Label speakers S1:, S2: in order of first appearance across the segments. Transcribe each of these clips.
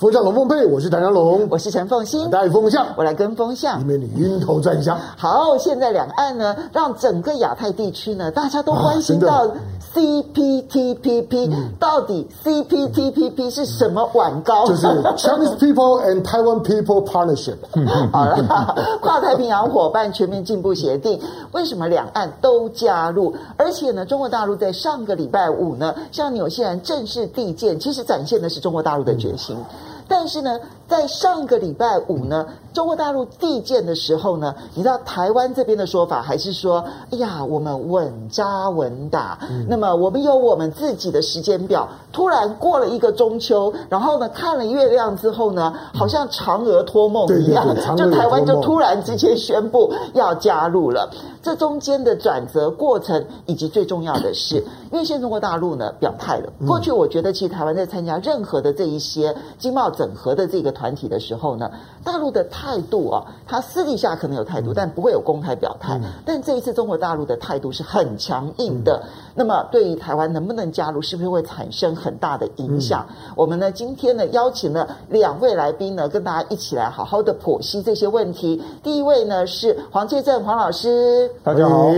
S1: 风向龙凤配，我是谭家龙，
S2: 我是陈凤馨，
S1: 带风向，
S2: 我来跟风向，
S1: 以免你晕头转向。
S2: 好，现在两岸呢，让整个亚太地区呢，大家都关心到 CPTPP，、嗯、到底 CPTPP 是什么碗糕？
S1: 就是 Chinese People and Taiwan People Partnership。
S2: 好了，跨太平洋伙伴全面进步协定，为什么两岸都加入？而且呢，中国大陆在上个礼拜五呢，向纽西兰正式递建，其实展现的是中国大陆的决心。嗯但是呢，在上个礼拜五呢，中国大陆递件的时候呢，你知道台湾这边的说法还是说，哎呀，我们稳扎稳打，嗯、那么我们有我们自己的时间表。突然过了一个中秋，然后呢，看了月亮之后呢，好像嫦娥托梦一样，就台湾就突然之间宣布要加入了。这中间的转折过程，以及最重要的是，因为现在中国大陆呢表态了。过去我觉得，其实台湾在参加任何的这一些经贸整合的这个团体的时候呢，大陆的态度啊，他私底下可能有态度，但不会有公开表态。但这一次中国大陆的态度是很强硬的。那么，对于台湾能不能加入，是不是会产生很大的影响？我们呢今天呢邀请了两位来宾呢，跟大家一起来好好的剖析这些问题。第一位呢是黄介正黄老师。
S1: 大家好，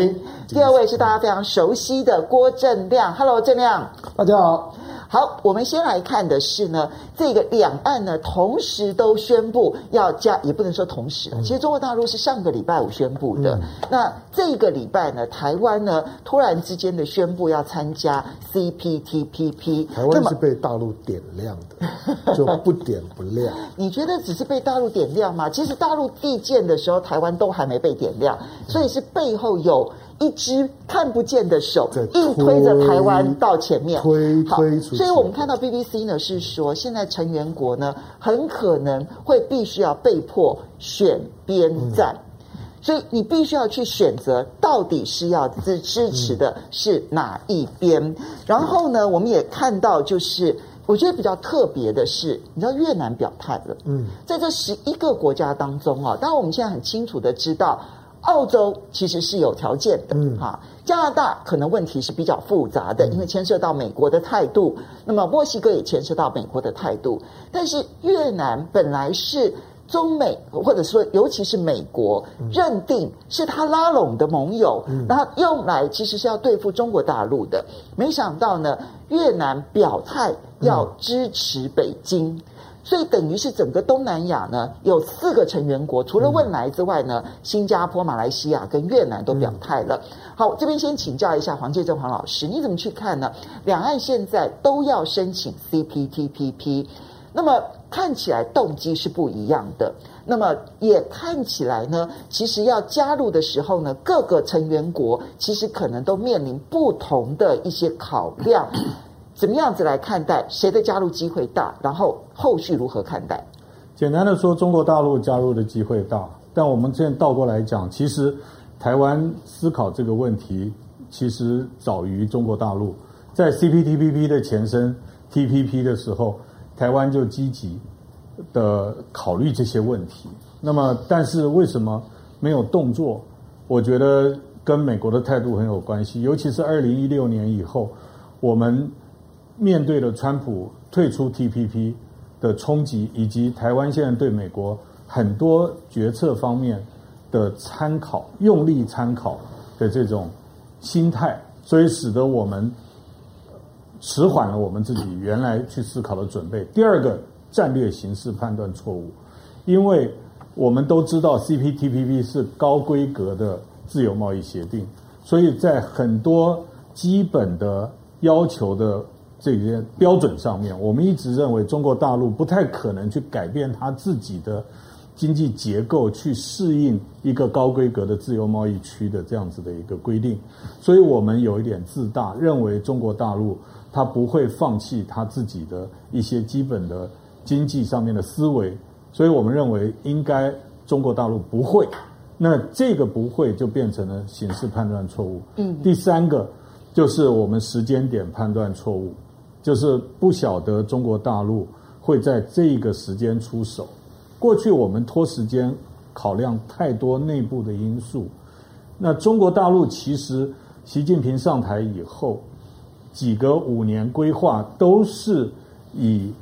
S2: 第二位是大家非常熟悉的郭正亮，Hello，正亮，
S1: 大家好。
S2: 好，我们先来看的是呢，这个两岸呢同时都宣布要加，也不能说同时，其实中国大陆是上个礼拜五宣布的。嗯、那这个礼拜呢，台湾呢突然之间的宣布要参加 CPTPP，
S1: 台湾是被大陆点亮的，就不点不亮。
S2: 你觉得只是被大陆点亮吗？其实大陆递件的时候，台湾都还没被点亮，所以是背后有。一只看不见的手硬推着台湾到前面，
S1: 推推出去。
S2: 所以我们看到 BBC 呢是说，现在成员国呢很可能会必须要被迫选边站，所以你必须要去选择到底是要支支持的是哪一边。然后呢，我们也看到，就是我觉得比较特别的是，你知道越南表态了。嗯，在这十一个国家当中啊，当然我们现在很清楚的知道。澳洲其实是有条件的，嗯，哈，加拿大可能问题是比较复杂的，因为牵涉到美国的态度，那么墨西哥也牵涉到美国的态度，但是越南本来是中美或者说尤其是美国认定是他拉拢的盟友，然后用来其实是要对付中国大陆的，没想到呢，越南表态要支持北京。所以等于是整个东南亚呢，有四个成员国，除了汶莱之外呢，新加坡、马来西亚跟越南都表态了。好，这边先请教一下黄介正黄老师，你怎么去看呢？两岸现在都要申请 CPTPP，那么看起来动机是不一样的，那么也看起来呢，其实要加入的时候呢，各个成员国其实可能都面临不同的一些考量。怎么样子来看待谁的加入机会大？然后后续如何看待？
S3: 简单的说，中国大陆加入的机会大。但我们现在倒过来讲，其实台湾思考这个问题，其实早于中国大陆。在 CPTPP 的前身 TPP 的时候，台湾就积极的考虑这些问题。那么，但是为什么没有动作？我觉得跟美国的态度很有关系。尤其是二零一六年以后，我们。面对了川普退出 TPP 的冲击，以及台湾现在对美国很多决策方面的参考、用力参考的这种心态，所以使得我们迟缓了我们自己原来去思考的准备。第二个战略形势判断错误，因为我们都知道 CPTPP 是高规格的自由贸易协定，所以在很多基本的要求的。这些标准上面，我们一直认为中国大陆不太可能去改变它自己的经济结构，去适应一个高规格的自由贸易区的这样子的一个规定。所以我们有一点自大，认为中国大陆它不会放弃它自己的一些基本的经济上面的思维。所以我们认为应该中国大陆不会。那这个不会就变成了形式判断错误。嗯。第三个就是我们时间点判断错误。就是不晓得中国大陆会在这个时间出手。过去我们拖时间考量太多内部的因素，那中国大陆其实习近平上台以后，几个五年规划都是以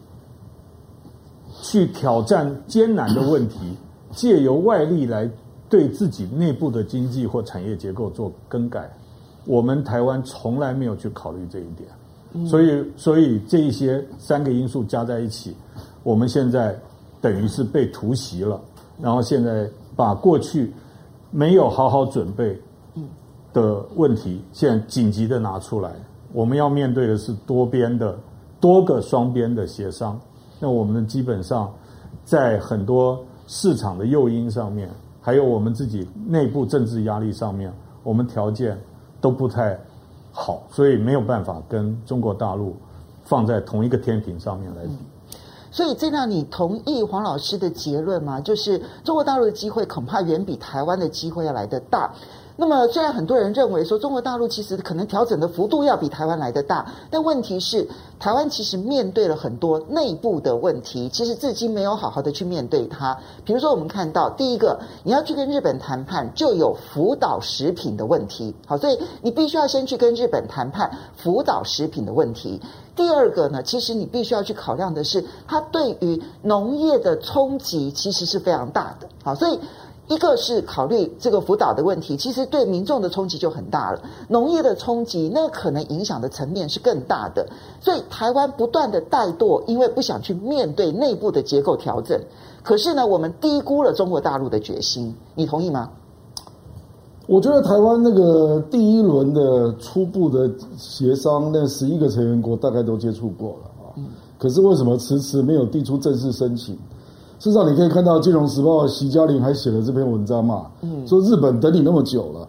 S3: 去挑战艰难的问题，借由外力来对自己内部的经济或产业结构做更改。我们台湾从来没有去考虑这一点，所以，所以这一些三个因素加在一起，我们现在等于是被突袭了，然后现在把过去没有好好准备的问题，现在紧急的拿出来，我们要面对的是多边的多个双边的协商。那我们基本上在很多市场的诱因上面，还有我们自己内部政治压力上面，我们条件。都不太好，所以没有办法跟中国大陆放在同一个天平上面来比。
S2: 所以这让，你同意黄老师的结论吗？就是中国大陆的机会恐怕远比台湾的机会要来得大。那么，虽然很多人认为说中国大陆其实可能调整的幅度要比台湾来得大，但问题是，台湾其实面对了很多内部的问题，其实至今没有好好的去面对它。比如说，我们看到第一个，你要去跟日本谈判，就有福岛食品的问题。好，所以你必须要先去跟日本谈判福岛食品的问题。第二个呢，其实你必须要去考量的是，它对于农业的冲击其实是非常大的。好，所以。一个是考虑这个辅导的问题，其实对民众的冲击就很大了。农业的冲击，那可能影响的层面是更大的。所以台湾不断的怠惰，因为不想去面对内部的结构调整。可是呢，我们低估了中国大陆的决心。你同意吗？
S1: 我觉得台湾那个第一轮的初步的协商，那十一个成员国大概都接触过了啊。可是为什么迟迟没有递出正式申请？事实上，你可以看到《金融时报》席嘉玲还写了这篇文章嘛，嗯，说日本等你那么久了，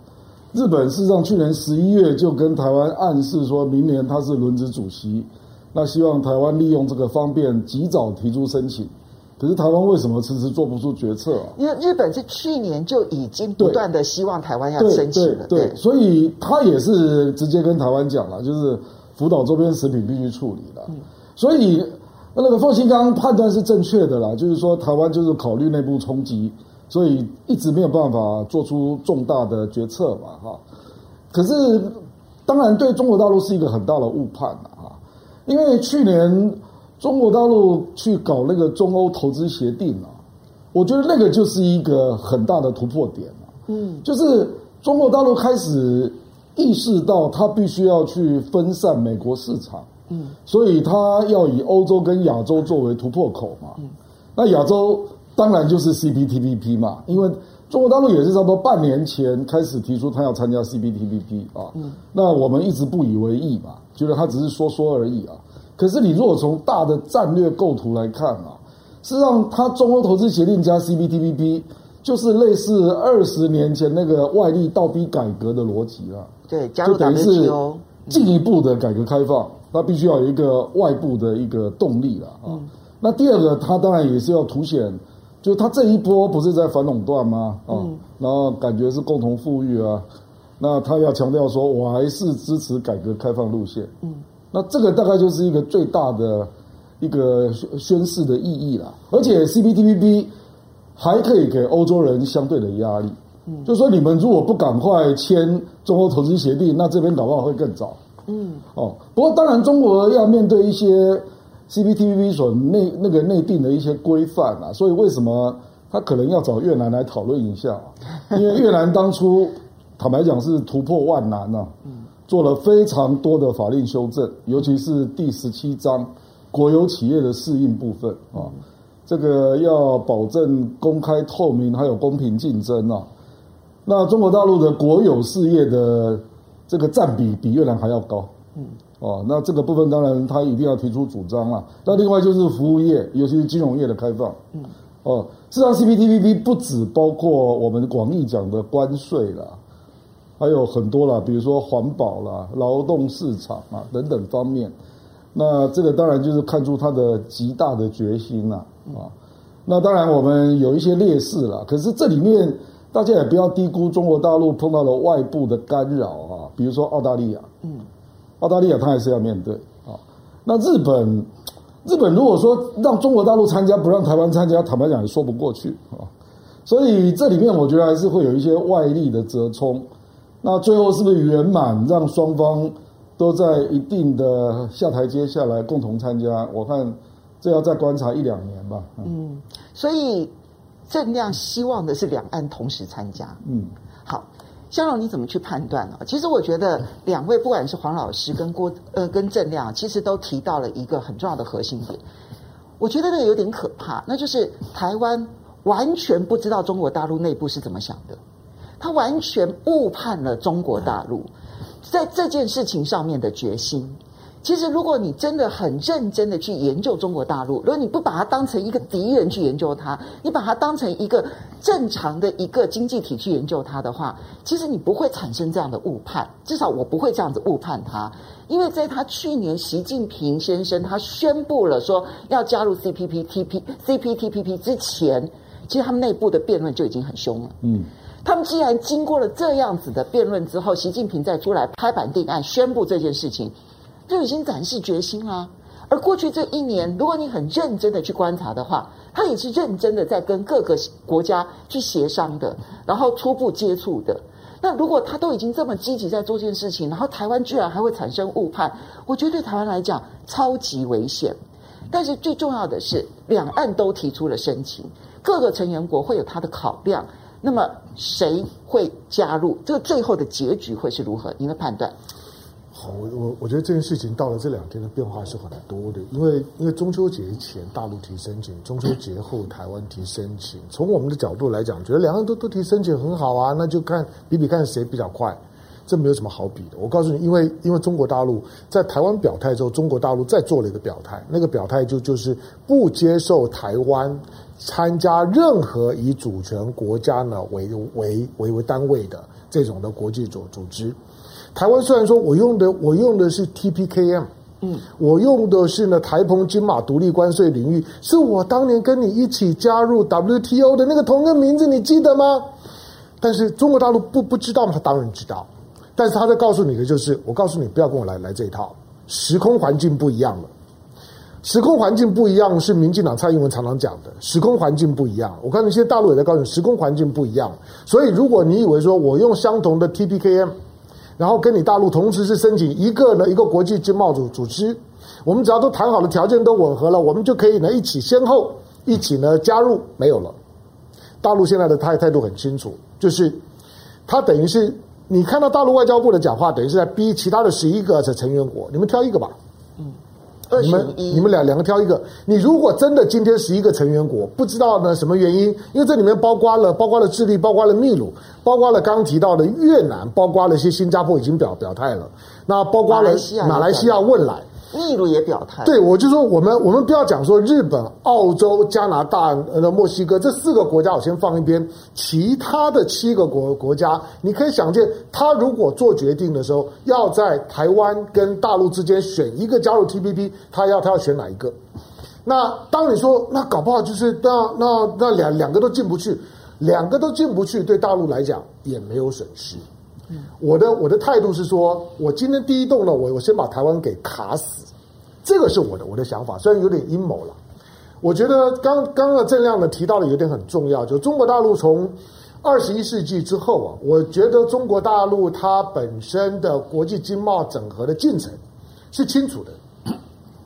S1: 日本事实上去年十一月就跟台湾暗示说，明年他是轮值主席，那希望台湾利用这个方便及早提出申请。可是台湾为什么迟迟做不出决策啊？
S2: 因为日本是去年就已经不断的希望台湾要申请了，
S1: 对，对，对，对，所以他也是直接跟台湾讲了，就是福岛周边食品必须处理了，嗯，所以。那个凤新刚刚判断是正确的啦，就是说台湾就是考虑内部冲击，所以一直没有办法做出重大的决策嘛，哈。可是当然对中国大陆是一个很大的误判了啊，因为去年中国大陆去搞那个中欧投资协定啊，我觉得那个就是一个很大的突破点啊，嗯，就是中国大陆开始意识到它必须要去分散美国市场。嗯，所以他要以欧洲跟亚洲作为突破口嘛。嗯，那亚洲当然就是 CPTPP 嘛，因为中国大陆也是差不多半年前开始提出他要参加 CPTPP 啊。嗯，那我们一直不以为意嘛，觉得他只是说说而已啊。可是你如果从大的战略构图来看啊，事实上，他中欧投资协定加 CPTPP 就是类似二十年前那个外力倒逼改革的逻辑了。
S2: 对，就等于是
S1: 进一步的改革开放。那必须要有一个外部的一个动力了啊。嗯、那第二个，他当然也是要凸显，就他这一波不是在反垄断吗？啊，嗯、然后感觉是共同富裕啊。那他要强调说，我还是支持改革开放路线。嗯，那这个大概就是一个最大的一个宣示的意义了。而且 CPTPP 还可以给欧洲人相对的压力。嗯，就说你们如果不赶快签中欧投资协定，那这边搞不好会更早。嗯，哦，不过当然，中国要面对一些 CPTPP 所内那个内定的一些规范啊，所以为什么他可能要找越南来讨论一下？因为越南当初坦白讲是突破万难啊，做了非常多的法令修正，尤其是第十七章国有企业的适应部分啊，这个要保证公开透明还有公平竞争啊，那中国大陆的国有事业的。这个占比比越南还要高，嗯，哦，那这个部分当然他一定要提出主张了。那另外就是服务业，尤其是金融业的开放，嗯，哦，事实上 CPTPP 不只包括我们广义讲的关税啦，还有很多啦，比如说环保啦、劳动市场啊等等方面。那这个当然就是看出他的极大的决心了啊。那当然我们有一些劣势了，可是这里面。大家也不要低估中国大陆碰到了外部的干扰啊，比如说澳大利亚，嗯，澳大利亚它还是要面对啊。那日本，日本如果说让中国大陆参加，不让台湾参加，坦白讲也说不过去啊。所以这里面我觉得还是会有一些外力的折冲。那最后是不是圆满，让双方都在一定的下台阶下来共同参加？我看这要再观察一两年吧。
S2: 嗯，所以郑亮希望的是两岸同时参加。嗯，好，香荣你怎么去判断呢？其实我觉得两位不管是黄老师跟郭呃跟郑亮，其实都提到了一个很重要的核心点。我觉得那个有点可怕，那就是台湾完全不知道中国大陆内部是怎么想的。他完全误判了中国大陆在这件事情上面的决心。其实，如果你真的很认真的去研究中国大陆，如果你不把它当成一个敌人去研究它，你把它当成一个正常的一个经济体去研究它的话，其实你不会产生这样的误判。至少我不会这样子误判它，因为在他去年习近平先生他宣布了说要加入 CPTPP、CPTPP 之前，其实他们内部的辩论就已经很凶了。嗯。他们既然经过了这样子的辩论之后，习近平再出来拍板定案，宣布这件事情，就已经展示决心啦。而过去这一年，如果你很认真的去观察的话，他也是认真的在跟各个国家去协商的，然后初步接触的。那如果他都已经这么积极在做这件事情，然后台湾居然还会产生误判，我觉得对台湾来讲超级危险。但是最重要的是，两岸都提出了申请，各个成员国会有他的考量。那么谁会加入？这个最后的结局会是如何？您的判断？
S4: 好，我我觉得这件事情到了这两天的变化是很多的，因为因为中秋节前大陆提申请，中秋节后台湾提申请。从我们的角度来讲，觉得两岸都都提申请很好啊，那就看比比看谁比较快，这没有什么好比的。我告诉你，因为因为中国大陆在台湾表态之后，中国大陆再做了一个表态，那个表态就就是不接受台湾。参加任何以主权国家呢为为为为单位的这种的国际组组织，台湾虽然说我用的我用的是 TPKM，嗯，我用的是呢台澎金马独立关税领域，是我当年跟你一起加入 WTO 的那个同个名字，你记得吗？但是中国大陆不不知道吗？他当然知道，但是他在告诉你的就是，我告诉你不要跟我来来这一套，时空环境不一样了。时空环境不一样，是民进党蔡英文常常讲的。时空环境不一样，我看那些大陆也在告诉你，时空环境不一样。所以，如果你以为说我用相同的 TPKM，然后跟你大陆同时是申请一个呢一个国际经贸组组织，我们只要都谈好了，条件都吻合了，我们就可以呢一起先后一起呢加入。没有了，大陆现在的态态度很清楚，就是他等于是你看到大陆外交部的讲话，等于是在逼其他的十一个成员国，你们挑一个吧。嗯。你们你们俩两个挑一个。你如果真的今天十一个成员国不知道呢什么原因，因为这里面包括了包括了智利，包括了秘鲁，包括了刚刚提到的越南，包括了一些新加坡已经表表态了，那包括了马来西亚汶莱。
S2: 秘鲁也表态，
S4: 对，我就说我们我们不要讲说日本、澳洲、加拿大、呃墨西哥这四个国家，我先放一边，其他的七个国国家，你可以想见，他如果做决定的时候，要在台湾跟大陆之间选一个加入 TPP，他要他要选哪一个？那当你说那搞不好就是那那那两两个都进不去，两个都进不去，对大陆来讲也没有损失。我的我的态度是说，我今天第一动呢，我我先把台湾给卡死，这个是我的我的想法，虽然有点阴谋了。我觉得刚刚刚郑亮呢提到的有点很重要，就中国大陆从二十一世纪之后啊，我觉得中国大陆它本身的国际经贸整合的进程是清楚的，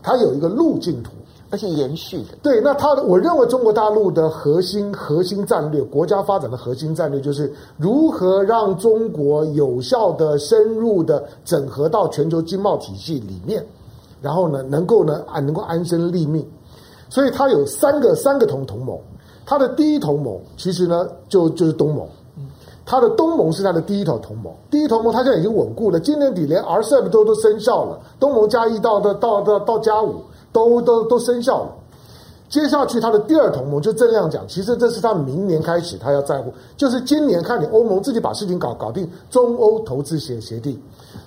S4: 它有一个路径图。
S2: 而且延续的
S4: 对，那他的我认为中国大陆的核心核心战略，国家发展的核心战略就是如何让中国有效的深入的整合到全球经贸体系里面，然后呢，能够呢安能够安身立命。所以他有三个三个同同盟，他的第一同盟其实呢就就是东盟，他的东盟是他的第一头同盟，第一同盟他现在已经稳固了，今年底连 RCEP 都都生效了，东盟加一到到到到到加五。都都都生效了。接下去，他的第二同盟就这样讲，其实这是他明年开始他要在乎，就是今年看你欧盟自己把事情搞搞定。中欧投资协协定，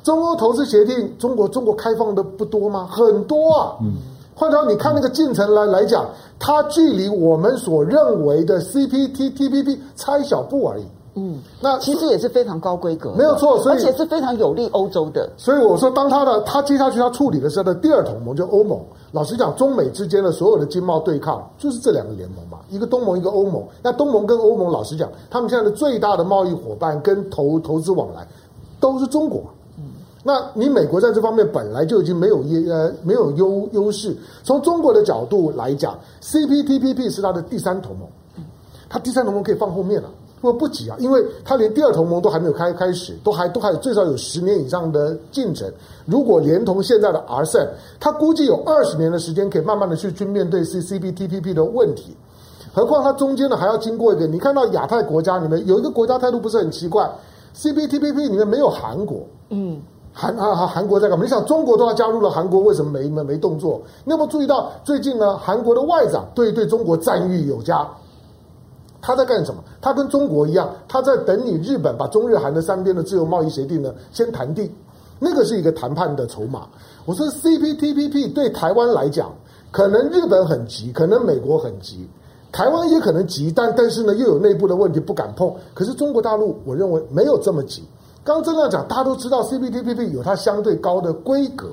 S4: 中欧投资协定，中国中国开放的不多吗？很多啊。嗯。换到你看那个进程来来讲，它距离我们所认为的 CPTPP 差一小步而已。
S2: 嗯，那其实也是非常高规格，
S4: 没有错，所以
S2: 而且是非常有利欧洲的。
S4: 所以我说，当他的他接下去他处理的是他的第二同盟，就欧盟。老实讲，中美之间的所有的经贸对抗，就是这两个联盟嘛，一个东盟，一个欧盟。那东盟跟欧盟，老实讲，他们现在的最大的贸易伙伴跟投投资往来，都是中国。那你美国在这方面本来就已经没有优呃没有优优势。从中国的角度来讲，CPTPP 是它的第三同盟，它第三同盟可以放后面了，不不急啊，因为他连第二同盟都还没有开开始，都还都还有最少有十年以上的进程。如果连同现在的 RCEP，他估计有二十年的时间可以慢慢的去去面对 CPTPP 的问题。何况它中间呢还要经过一个，你看到亚太国家里面有一个国家态度不是很奇怪，CPTPP 里面没有韩国，嗯。韩啊韩国在干嘛？你想中国都要加入了，韩国为什么没没没动作？你有没有注意到最近呢？韩国的外长对对中国赞誉有加。他在干什么？他跟中国一样，他在等你日本把中日韩的三边的自由贸易协定呢先谈定，那个是一个谈判的筹码。我说 CPTPP 对台湾来讲，可能日本很急，可能美国很急，台湾也可能急，但但是呢又有内部的问题不敢碰。可是中国大陆，我认为没有这么急。刚真的讲，大家都知道 CPTPP 有它相对高的规格，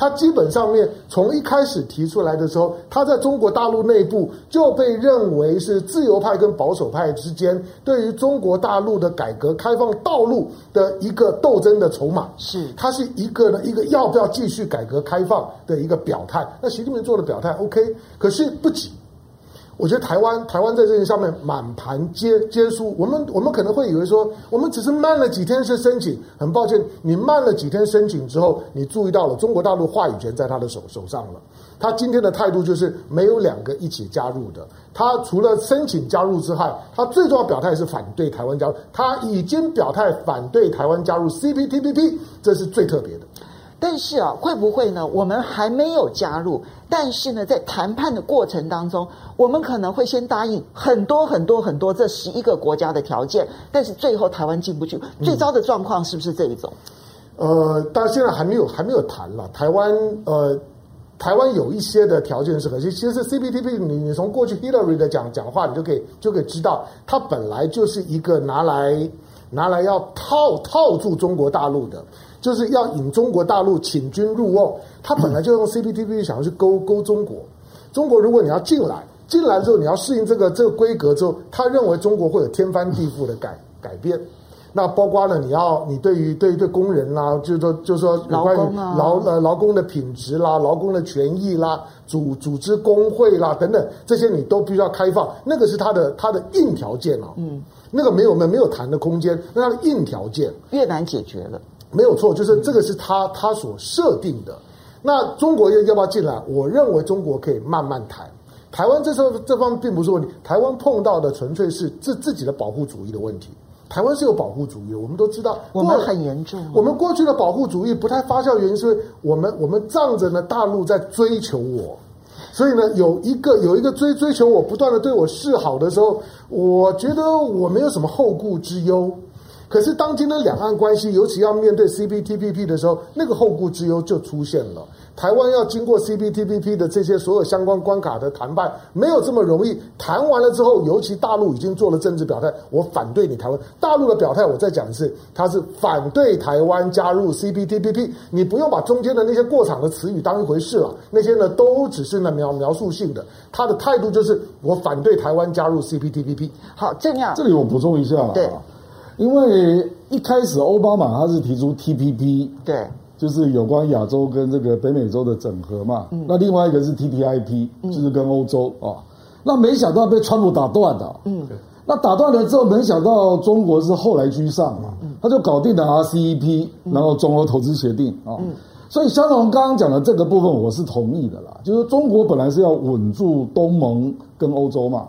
S4: 它基本上面从一开始提出来的时候，它在中国大陆内部就被认为是自由派跟保守派之间对于中国大陆的改革开放道路的一个斗争的筹码。是，它是一个呢一个要不要继续改革开放的一个表态。那习近平做的表态 OK，可是不急。我觉得台湾台湾在这些上面满盘皆皆输，我们我们可能会以为说，我们只是慢了几天去申请，很抱歉，你慢了几天申请之后，你注意到了中国大陆话语权在他的手手上了。他今天的态度就是没有两个一起加入的，他除了申请加入之外，他最重要表态是反对台湾加入，他已经表态反对台湾加入 CPTPP，这是最特别的。
S2: 但是啊，会不会呢？我们还没有加入，但是呢，在谈判的过程当中，我们可能会先答应很多很多很多这十一个国家的条件，但是最后台湾进不去。最糟的状况是不是这一种？
S4: 呃，但现在还没有还没有谈了。台湾呃，台湾有一些的条件是可惜。其实 CPTP，你你从过去 Hillary 的讲讲话，你就可以就可以知道，它本来就是一个拿来拿来要套套住中国大陆的。就是要引中国大陆请君入瓮，他本来就用 CPTPP 想要去勾勾中国。中国如果你要进来，进来之后你要适应这个这个规格之后，他认为中国会有天翻地覆的改改变。那包括了，你要你对于对于对工人啦，就是说就是说有关于劳呃劳工的品质啦、劳工的权益啦、组组织工会啦等等这些，你都必须要开放。那个是他的他的硬条件啊，嗯，那个没有没有没有谈的空间，那他的硬条件
S2: 越难解决了。
S4: 没有错，就是这个是他他所设定的。那中国要要不要进来？我认为中国可以慢慢谈。台湾这时候这方面并不是问题，台湾碰到的纯粹是自自己的保护主义的问题。台湾是有保护主义的，我们都知道，
S2: 我们很严重。
S4: 我们过去的保护主义不太发酵，原因是我们我们仗着呢大陆在追求我，所以呢有一个有一个追追求我，不断的对我示好的时候，我觉得我没有什么后顾之忧。可是，当今的两岸关系，尤其要面对 CPTPP 的时候，那个后顾之忧就出现了。台湾要经过 CPTPP 的这些所有相关关卡的谈判，没有这么容易。谈完了之后，尤其大陆已经做了政治表态，我反对你台湾。大陆的表态，我再讲一次，他是反对台湾加入 CPTPP。你不用把中间的那些过场的词语当一回事了，那些呢都只是呢描描述性的。他的态度就是我反对台湾加入 CPTPP。
S2: 好，这样，
S1: 这里我补充一下了。
S2: 对。
S1: 因为一开始奥巴马他是提出 TPP，
S2: 对，
S1: 就是有关亚洲跟这个北美洲的整合嘛。嗯，那另外一个是 TTIP，就是跟欧洲啊。那没想到被川普打断的。嗯，那打断了之后，没想到中国是后来居上嘛，他就搞定了 RCEP，然后中欧投资协定啊。所以香龙刚刚讲的这个部分，我是同意的啦。就是中国本来是要稳住东盟跟欧洲嘛，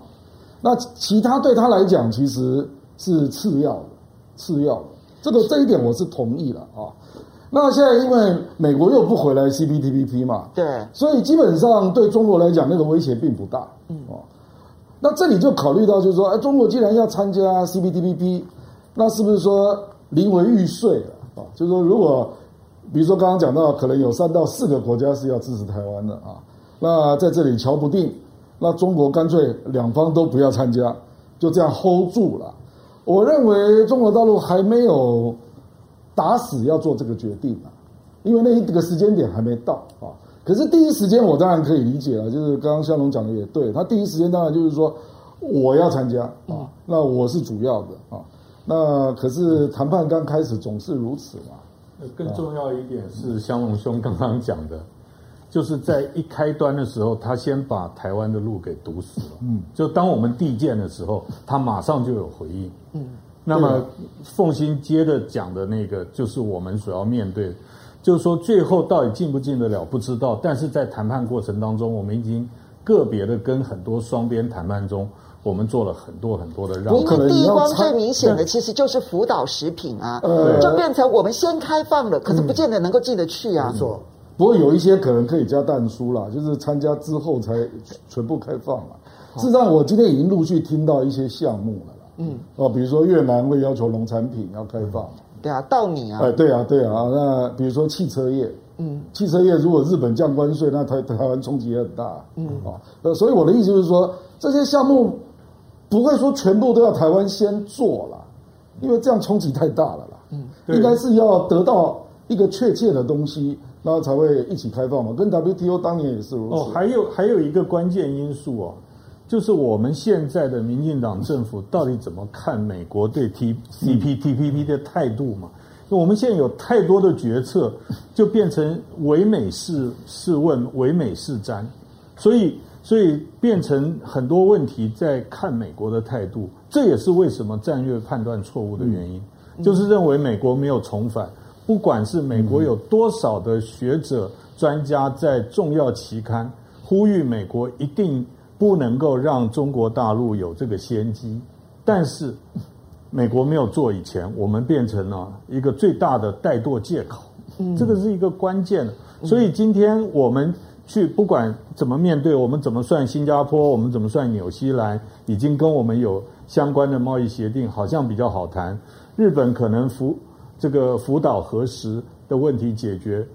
S1: 那其他对他来讲其实是次要的。次要的，这个这一点我是同意了啊。那现在因为美国又不回来 CPTPP 嘛，
S2: 对，
S1: 所以基本上对中国来讲那个威胁并不大。嗯哦，那这里就考虑到就是说，哎，中国既然要参加 CPTPP，那是不是说临危欲睡了啊？就是说，如果比如说刚刚讲到，可能有三到四个国家是要支持台湾的啊，那在这里瞧不定，那中国干脆两方都不要参加，就这样 hold 住了。我认为中国大陆还没有打死要做这个决定啊，因为那一个时间点还没到啊。可是第一时间我当然可以理解了，就是刚刚香农讲的也对，他第一时间当然就是说我要参加啊，那我是主要的啊。那可是谈判刚开始总是如此嘛。
S3: 更重要一点是香龙兄刚刚讲的，就是在一开端的时候，他先把台湾的路给堵死了。嗯，就当我们递件的时候，他马上就有回应。嗯，那么凤新接着讲的那个，就是我们所要面对，就是说最后到底进不进得了不知道，但是在谈判过程当中，我们已经个别的跟很多双边谈判中。我们做了很多很多的让步，
S2: 因为第一关最明显的其实就是福岛食品啊，呃、就变成我们先开放了，可是不见得能够进得去啊。
S1: 没错，不过有一些可能可以加蛋书啦，就是参加之后才全部开放了。事实上，我今天已经陆续听到一些项目了啦，嗯，哦，比如说越南会要求农产品要开放，
S2: 对啊，稻米啊，
S1: 哎，对啊，对啊，那比如说汽车业，嗯，汽车业如果日本降关税，那台台湾冲击也很大，嗯，啊，呃，所以我的意思就是说这些项目。不会说全部都要台湾先做了，因为这样冲击太大了啦。嗯，应该是要得到一个确切的东西，然后才会一起开放嘛。跟 WTO 当年也是如此。
S3: 哦，还有还有一个关键因素哦，就是我们现在的民进党政府到底怎么看美国对 T CPTPP 的态度嘛？因为我们现在有太多的决策就变成唯美是是问，唯美是瞻，所以。所以变成很多问题在看美国的态度，这也是为什么战略判断错误的原因，就是认为美国没有重返，不管是美国有多少的学者专家在重要期刊呼吁美国一定不能够让中国大陆有这个先机，但是美国没有做以前，我们变成了一个最大的怠惰借口，这个是一个关键。所以今天我们。去不管怎么面对，我们怎么算新加坡，我们怎么算纽西兰，已经跟我们有相关的贸易协定，好像比较好谈。日本可能福这个福岛核实的问题解决，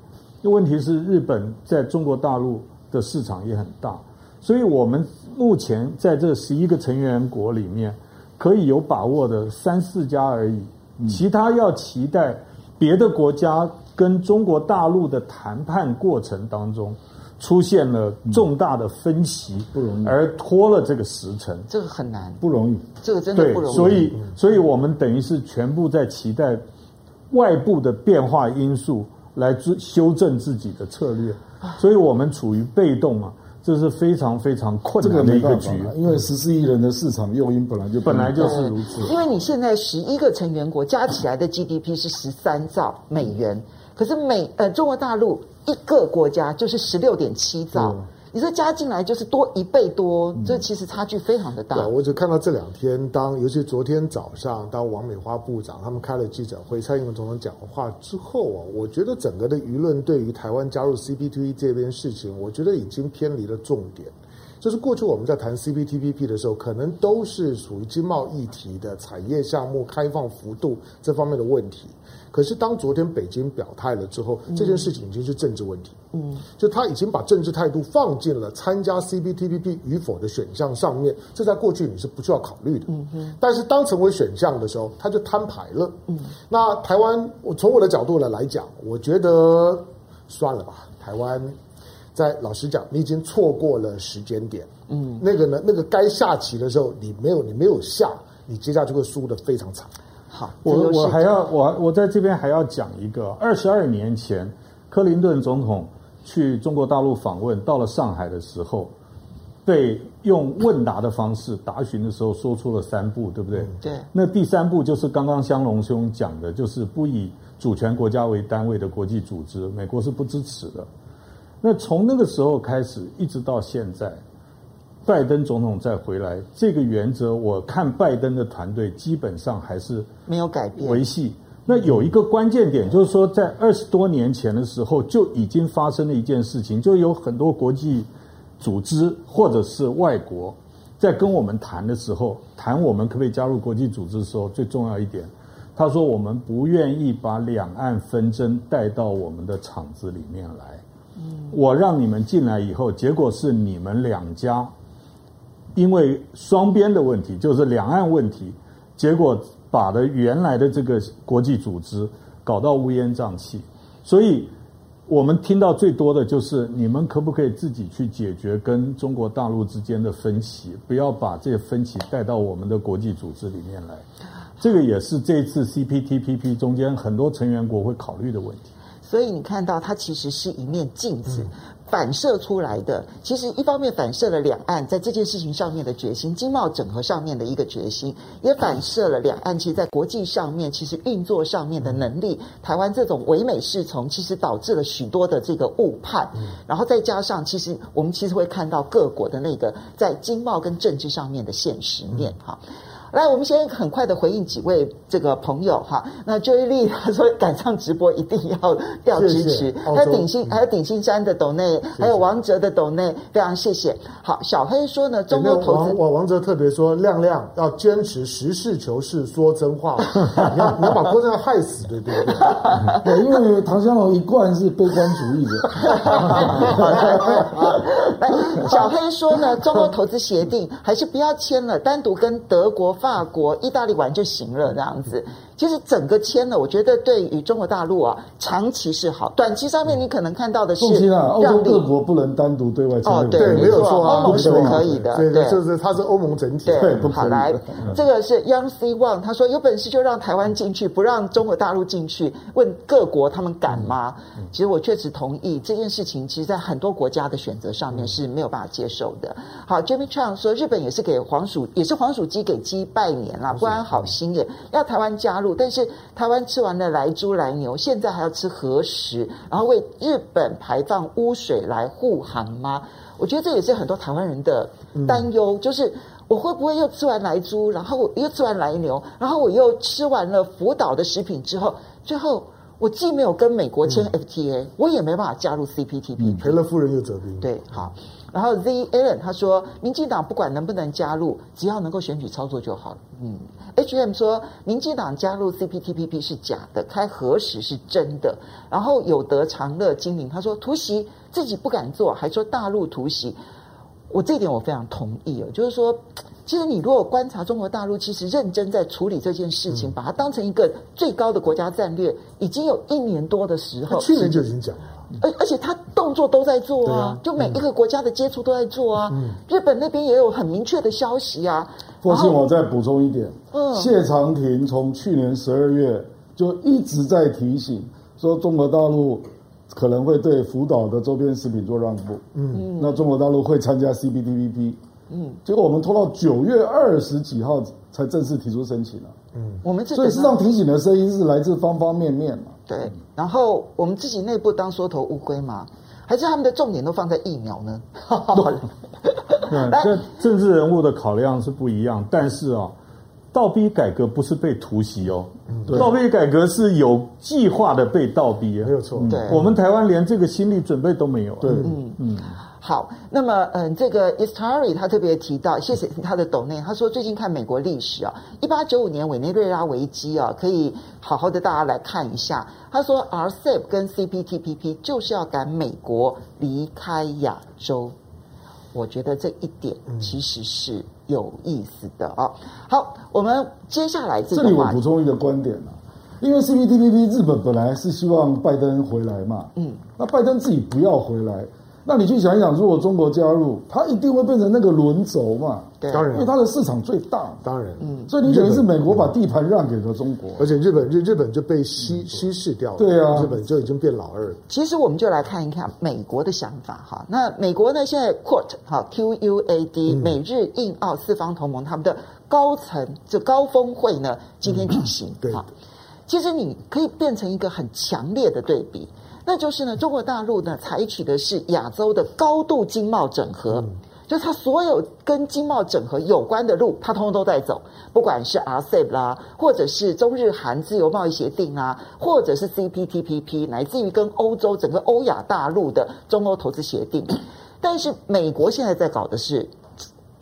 S3: 问题是日本在中国大陆的市场也很大，所以我们目前在这十一个成员国里面，可以有把握的三四家而已，其他要期待别的国家跟中国大陆的谈判过程当中。出现了重大的分歧，不容易，而拖了这个时辰，
S2: 这个很难，
S1: 不容易，
S2: 这个真的不容易。
S3: 所以，所以我们等于是全部在期待外部的变化因素来修正自己的策略，所以我们处于被动嘛，这是非常非常困难的一个局。
S1: 因为十四亿人的市场诱因本来就
S3: 本来就是如此。
S2: 因为你现在十一个成员国加起来的 GDP 是十三兆美元，可是美呃中国大陆。一个国家就是十六点七兆，嗯、你说加进来就是多一倍多，嗯、这其实差距非常的大。
S4: 我只看到这两天，当尤其昨天早上，当王美花部长他们开了记者会，蔡英文总统讲话之后啊，我觉得整个的舆论对于台湾加入 CPTPP 这边事情，我觉得已经偏离了重点。就是过去我们在谈 CPTPP 的时候，可能都是属于经贸议题的产业项目开放幅度这方面的问题。可是，当昨天北京表态了之后，嗯、这件事情已经是政治问题。嗯，就他已经把政治态度放进了参加 CPTPP 与否的选项上面，这在过去你是不需要考虑的。嗯哼。但是当成为选项的时候，他就摊牌了。嗯。那台湾，我从我的角度来来讲，我觉得算了吧。台湾在老实讲，你已经错过了时间点。嗯。那个呢，那个该下棋的时候，你没有，你没有下，你接下去会输的非常惨。
S2: 好，
S3: 我我还要我我在这边还要讲一个，二十二年前，克林顿总统去中国大陆访问，到了上海的时候，被用问答的方式答询的时候，说出了三步，对不对？
S2: 对。
S3: 那第三步就是刚刚香龙兄讲的，就是不以主权国家为单位的国际组织，美国是不支持的。那从那个时候开始，一直到现在。拜登总统再回来，这个原则我看拜登的团队基本上还是
S2: 没有改变维
S3: 系。那有一个关键点，就是说在二十多年前的时候就已经发生了一件事情，就有很多国际组织或者是外国在跟我们谈的时候，谈我们可不可以加入国际组织的时候，最重要一点，他说我们不愿意把两岸纷争带到我们的场子里面来。嗯，我让你们进来以后，结果是你们两家。因为双边的问题，就是两岸问题，结果把的原来的这个国际组织搞到乌烟瘴气，所以我们听到最多的就是你们可不可以自己去解决跟中国大陆之间的分歧，不要把这些分歧带到我们的国际组织里面来。这个也是这次 CPTPP 中间很多成员国会考虑的问题。
S2: 所以你看到它其实是一面镜子。嗯反射出来的，其实一方面反射了两岸在这件事情上面的决心，经贸整合上面的一个决心，也反射了两岸其实，在国际上面其实运作上面的能力。台湾这种唯美是从，其实导致了许多的这个误判。然后再加上，其实我们其实会看到各国的那个在经贸跟政治上面的现实面哈。来，我们先很快的回应几位这个朋友哈。那 Joy Lee 他说赶上直播一定要要支持，还有鼎新还有鼎新山的斗内，还有王哲的斗内，非常谢谢。好，小黑说呢，中国投资，
S4: 王王哲特别说，亮亮要坚持实事求是，说真话。你要你要把郭正亮害死，对不对。
S1: 对，因为唐湘龙一贯是悲观主义的。
S2: 来，小黑说呢，中欧投资协定还是不要签了，单独跟德国。法国、意大利玩就行了，这样子。其实整个签了，我觉得对于中国大陆啊，长期是好，短期上面你可能看到的是。
S1: 放心啊，欧洲各国不能单独对外签。
S2: 哦，对，没有错，欧盟是可以的。
S4: 对，就是它是欧盟整体。
S2: 对，好来，这个是 Young C One，他说有本事就让台湾进去，不让中国大陆进去。问各国他们敢吗？其实我确实同意这件事情，其实在很多国家的选择上面是没有办法接受的。好，Jimmy Chang 说日本也是给黄鼠，也是黄鼠鸡给鸡拜年啦，不安好心也要台湾加入。但是台湾吃完了莱猪莱牛，现在还要吃核食，然后为日本排放污水来护航吗？我觉得这也是很多台湾人的担忧，就是我会不会又吃完莱猪，然后我又吃完莱牛，然后我又吃完了福岛的食品之后，最后我既没有跟美国签 FTA，我也没办法加入 CPTPP，
S4: 赔了夫人又折兵。
S2: 对，好。然后 Z Allen 他说，民进党不管能不能加入，只要能够选举操作就好了。嗯，HM 说，民进党加入 CPTPP 是假的，开核实是真的。然后有德长乐精灵他说，突袭自己不敢做，还说大陆突袭。我这一点我非常同意哦，就是说，其实你如果观察中国大陆，其实认真在处理这件事情，嗯、把它当成一个最高的国家战略，已经有一年多的时候，
S4: 去年就已经讲了。
S2: 而而且他动作都在做啊，啊就每一个国家的接触都在做啊。嗯、日本那边也有很明确的消息啊。
S1: 或是我再补充一点，嗯，谢长廷从去年十二月就一直在提醒说，中国大陆可能会对福岛的周边食品做让步。嗯，那中国大陆会参加 CPTPP。嗯，结果我们拖到九月二十几号才正式提出申请了。嗯，我们所以实际上提醒的声音是来自方方面面嘛。
S2: 对，然后我们自己内部当缩头乌龟嘛，还是他们的重点都放在疫苗呢？
S3: 对，这政治人物的考量是不一样，但是啊，倒逼改革不是被突袭哦，对倒逼改革是有计划的被倒逼，
S4: 没有错。
S2: 对，
S3: 我们台湾连这个心理准备都没有。
S1: 对，
S2: 嗯嗯。嗯好，那么嗯，这个 Istari 他特别提到，谢谢他的抖内，他说最近看美国历史啊，一八九五年委内瑞拉危机啊，可以好好的大家来看一下。他说 RCEP 跟 CPTPP 就是要赶美国离开亚洲，我觉得这一点其实是有意思的啊。好，我们接下来这个
S1: 这里我补充一个观点啊，因为 CPTPP 日本本来是希望拜登回来嘛，嗯，那拜登自己不要回来。那你去想一想，如果中国加入，它一定会变成那个轮轴嘛？
S2: 对，
S4: 当然，
S1: 因为它的市场最大。
S4: 当然，
S1: 嗯，所以你等于是美国把地盘让给了中国，
S4: 而且日本日日本就被稀稀释掉了。
S1: 对啊，
S4: 日本就已经变老二了。
S2: 其实我们就来看一看美国的想法哈。那美国呢，现在 QUAD 哈 Q U A D 美日印澳四方同盟他们的高层这高峰会呢，今天举行。
S4: 对，
S2: 其实你可以变成一个很强烈的对比。那就是呢，中国大陆呢采取的是亚洲的高度经贸整合，嗯、就它所有跟经贸整合有关的路，它通通都在走，不管是 RCEP 啦，或者是中日韩自由贸易协定啊，或者是 CPTPP，乃至于跟欧洲整个欧亚大陆的中欧投资协定。但是美国现在在搞的是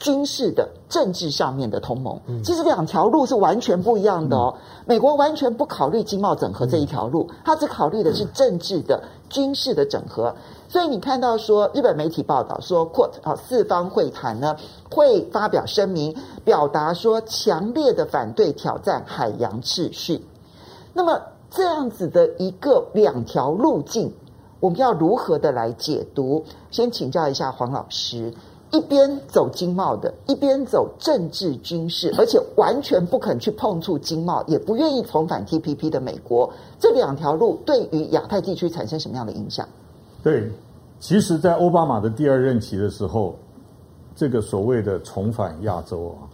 S2: 军事的政治上面的同盟，其实两条路是完全不一样的哦。美国完全不考虑经贸整合这一条路，他只考虑的是政治的、军事的整合。所以你看到说，日本媒体报道说，quote 啊四方会谈呢会发表声明，表达说强烈的反对挑战海洋秩序。那么这样子的一个两条路径，我们要如何的来解读？先请教一下黄老师。一边走经贸的，一边走政治军事，而且完全不肯去碰触经贸，也不愿意重返 TPP 的美国，这两条路对于亚太地区产生什么样的影响？
S3: 对，其实，在奥巴马的第二任期的时候，这个所谓的重返亚洲啊，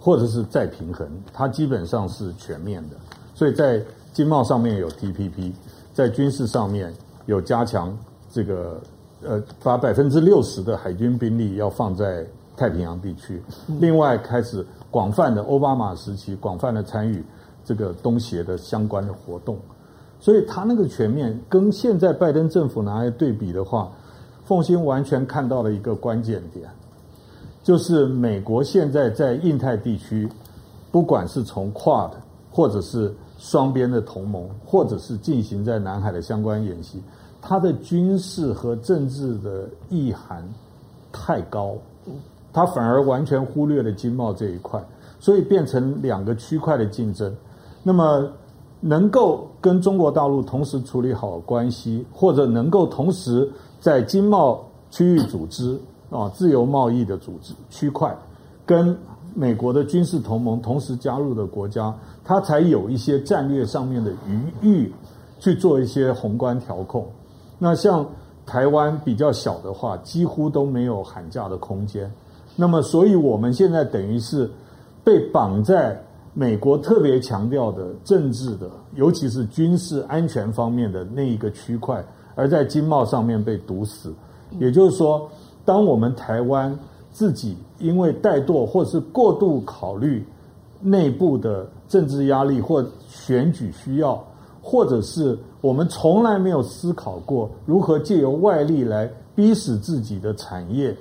S3: 或者是再平衡，它基本上是全面的。所以在经贸上面有 TPP，在军事上面有加强这个。呃，把百分之六十的海军兵力要放在太平洋地区，另外开始广泛的奥巴马时期广泛的参与这个东协的相关的活动，所以他那个全面跟现在拜登政府拿来对比的话，凤新完全看到了一个关键点，就是美国现在在印太地区，不管是从 QUAD 或者是双边的同盟，或者是进行在南海的相关演习。它的军事和政治的意涵太高，它反而完全忽略了经贸这一块，所以变成两个区块的竞争。那么，能够跟中国大陆同时处理好关系，或者能够同时在经贸区域组织啊、自由贸易的组织区块，跟美国的军事同盟同时加入的国家，它才有一些战略上面的余裕去做一些宏观调控。那像台湾比较小的话，几乎都没有喊价的空间。那么，所以我们现在等于是被绑在美国特别强调的政治的，尤其是军事安全方面的那一个区块，而在经贸上面被堵死。也就是说，当我们台湾自己因为怠惰或是过度考虑内部的政治压力或选举需要，或者是我们从来没有思考过如何借由外力来逼使自己的产业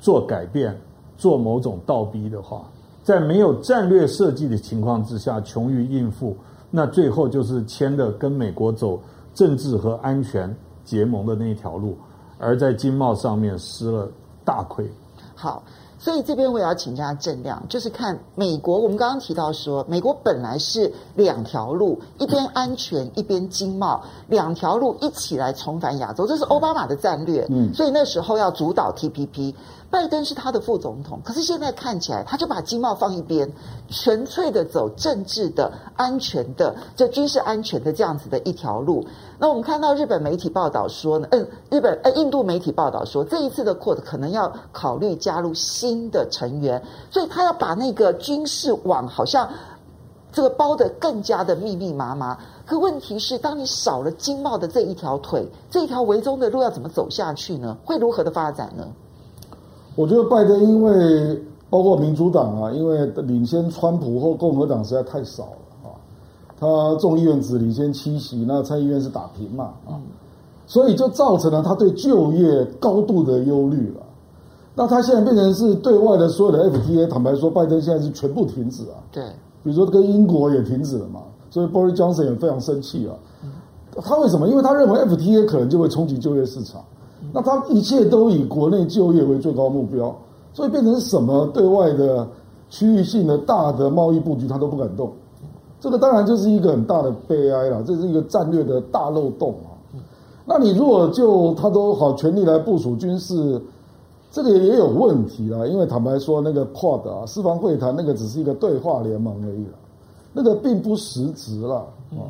S3: 做改变、做某种倒逼的话，在没有战略设计的情况之下，穷于应付，那最后就是签的跟美国走政治和安全结盟的那一条路，而在经贸上面吃了大亏。
S2: 好。所以这边我也要请教郑亮，就是看美国，我们刚刚提到说，美国本来是两条路，一边安全，一边经贸，两条路一起来重返亚洲，这是奥巴马的战略。嗯，所以那时候要主导 TPP。拜登是他的副总统，可是现在看起来，他就把经贸放一边，纯粹的走政治的、安全的、这军事安全的这样子的一条路。那我们看到日本媒体报道说呢，嗯，日本呃印度媒体报道说，这一次的 QUAD 可能要考虑加入新的成员，所以他要把那个军事网好像这个包得更加的密密麻麻。可问题是，当你少了经贸的这一条腿，这一条围中的路要怎么走下去呢？会如何的发展呢？
S1: 我觉得拜登因为包括民主党啊，因为领先川普或共和党实在太少了啊，他众议院只领先七席，那参议院是打平嘛啊，所以就造成了他对就业高度的忧虑了。那他现在变成是对外的所有的 FTA，坦白说，拜登现在是全部停止啊。
S2: 对，
S1: 比如说跟英国也停止了嘛，所以 Boris Johnson 也非常生气啊。他为什么？因为他认为 FTA 可能就会冲击就业市场。那他一切都以国内就业为最高目标，所以变成什么对外的区域性的大的贸易布局他都不敢动，这个当然就是一个很大的悲哀了，这是一个战略的大漏洞啊。那你如果就他都好全力来部署军事，这个也有问题啦，因为坦白说，那个 QUAD 啊，四方会谈那个只是一个对话联盟而已了，那个并不实质了啊。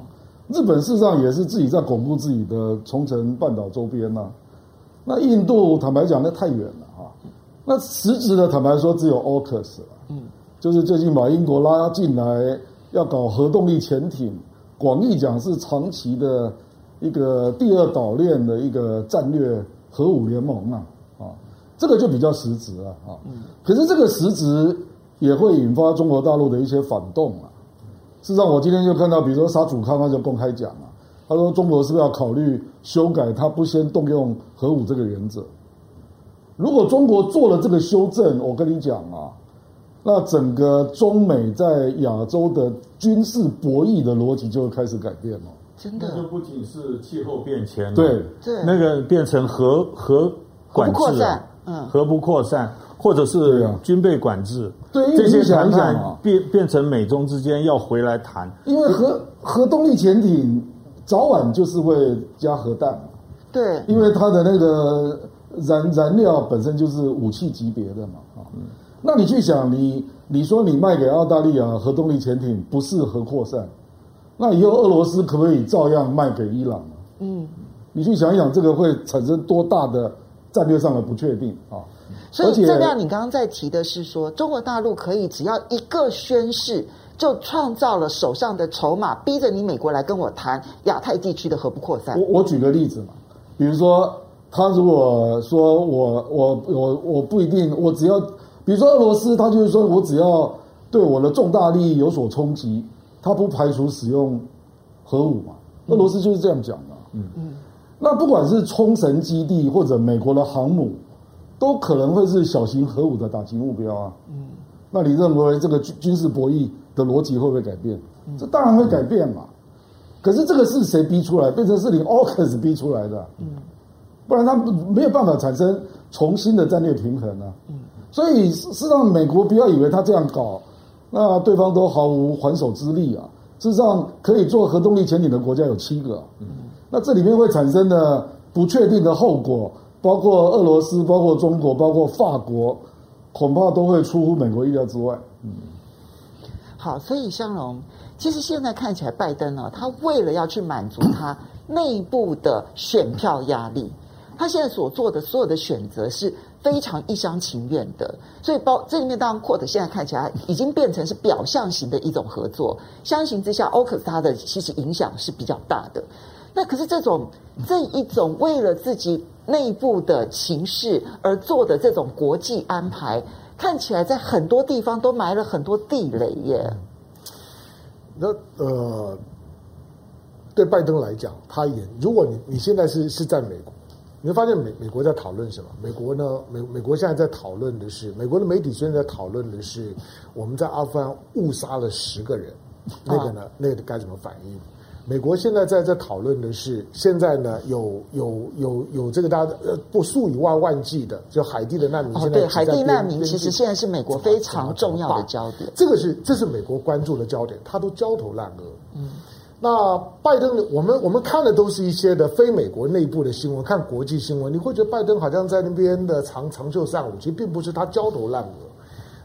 S1: 日本事实上也是自己在巩固自己的冲绳半岛周边呐。那印度坦白讲，那太远了哈。那实质的坦白说，只有 AUKUS 了。嗯，就是最近把英国拉进来，要搞核动力潜艇，广义讲是长期的一个第二岛链的一个战略核武联盟啊。啊，这个就比较实质了啊。嗯，可是这个实质也会引发中国大陆的一些反动啊。事实上，我今天就看到，比如说沙祖康他就公开讲啊。他说：“中国是不是要考虑修改？他不先动用核武这个原则。如果中国做了这个修正，我跟你讲啊，那整个中美在亚洲的军事博弈的逻辑就会开始改变了。
S2: 真的，
S3: 就不仅是气候变迁，
S1: 对
S2: 对，
S3: 那个变成核核管制，嗯，核不扩散，或者是军备管制，
S1: 对，
S3: 这些谈判变变成美中之间要回来谈，
S1: 因为核核动力潜艇。”早晚就是会加核弹，
S2: 对，
S1: 因为它的那个燃燃料本身就是武器级别的嘛，啊，那你去想，你你说你卖给澳大利亚核动力潜艇不是核扩散，那以后俄罗斯可不可以照样卖给伊朗呢？嗯，你去想一想，这个会产生多大的战略上的不确定啊？
S2: 所以，这样你刚刚在提的是说，中国大陆可以只要一个宣誓，就创造了手上的筹码，逼着你美国来跟我谈亚太地区的核不扩散。
S1: 我我举个例子嘛，比如说。他如果说我我我我不一定，我只要比如说俄罗斯，他就是说我只要对我的重大利益有所冲击，他不排除使用核武嘛。俄罗斯就是这样讲的。嗯嗯。那不管是冲绳基地或者美国的航母，都可能会是小型核武的打击目标啊。嗯。那你认为这个军军事博弈的逻辑会不会改变？这当然会改变嘛。可是这个是谁逼出来？变成是你 AUKUS 逼出来的。嗯。不然他没有办法产生重新的战略平衡啊。所以事实上，美国不要以为他这样搞，那对方都毫无还手之力啊。事实上，可以做核动力潜艇的国家有七个，嗯那这里面会产生的不确定的后果，包括俄罗斯、包括中国、包括法国，恐怕都会出乎美国意料之外。嗯，
S2: 好，所以香龙，其实现在看起来，拜登呢，他为了要去满足他 内部的选票压力。他现在所做的所有的选择是非常一厢情愿的，所以包这里面当然 QUAD 现在看起来已经变成是表象型的一种合作，相形之下，AUKUS 它的其实影响是比较大的。那可是这种这一种为了自己内部的情势而做的这种国际安排，看起来在很多地方都埋了很多地雷耶。
S4: 那呃，对拜登来讲，他也如果你你现在是是在美国。你会发现美美国在讨论什么？美国呢？美美国现在在讨论的是，美国的媒体现在在讨论的是，我们在阿富汗误杀了十个人，那个呢，那个该怎么反应？美国现在在在讨论的是，现在呢有有有有这个大家呃不数以万万计的，就海地的难民。哦，
S2: 对，海地难民其实现在是美国非常重要的焦点。
S4: 这个是这是美国关注的焦点，他都焦头烂额。嗯。那拜登，我们我们看的都是一些的非美国内部的新闻，看国际新闻，你会觉得拜登好像在那边的长长袖善舞，其实并不是他焦头烂额。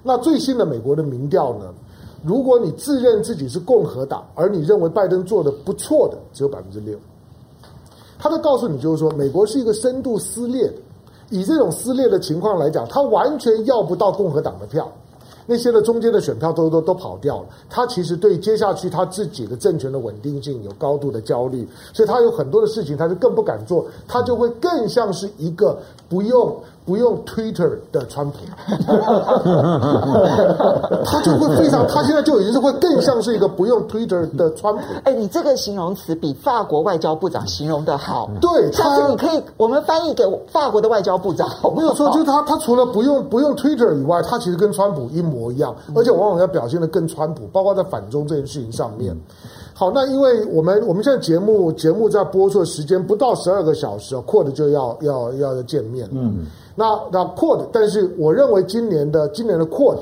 S4: 那最新的美国的民调呢？如果你自认自己是共和党，而你认为拜登做的不错的，只有百分之六。他在告诉你，就是说，美国是一个深度撕裂的，以这种撕裂的情况来讲，他完全要不到共和党的票。那些的中间的选票都都都跑掉了，他其实对接下去他自己的政权的稳定性有高度的焦虑，所以他有很多的事情他就更不敢做，他就会更像是一个不用。不用 Twitter 的川普，他就会非常，他现在就已经是会更像是一个不用 Twitter 的川普。
S2: 哎，你这个形容词比法国外交部长形容的好。
S4: 对，
S2: 下次你可以我们翻译给法国的外交部长。
S4: 我没有说，就是他，他除了不用不用 Twitter 以外，他其实跟川普一模一样，而且往往要表现的更川普，包括在反中这件事情上面。好，那因为我们我们现在节目节目在播出的时间不到十二个小时，QUAD 就要要要要见面。嗯。那那 QUAD，但是我认为今年的今年的 QUAD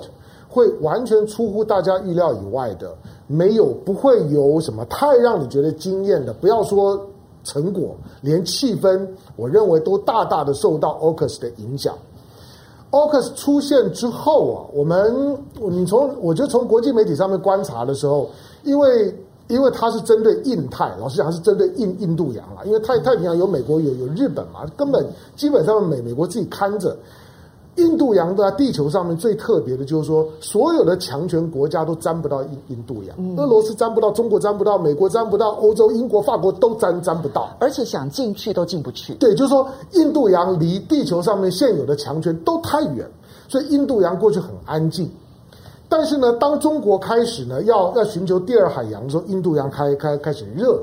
S4: 会完全出乎大家预料以外的，没有不会有什么太让你觉得惊艳的，不要说成果，连气氛，我认为都大大的受到 Ocus 的影响。Ocus 出现之后啊，我们你从我觉得从国际媒体上面观察的时候，因为。因为它是针对印太，老实讲是针对印印度洋啦。因为太太平洋有美国有有日本嘛，根本基本上美美国自己看着。印度洋在地球上面最特别的就是说，所有的强权国家都沾不到印印度洋，嗯、俄罗斯沾不到，中国沾不到，美国沾不到，欧洲、英国、法国都沾沾不到，
S2: 而且想进去都进不去。
S4: 对，就是说印度洋离地球上面现有的强权都太远，所以印度洋过去很安静。但是呢，当中国开始呢要要寻求第二海洋的时候，印度洋开开开始热，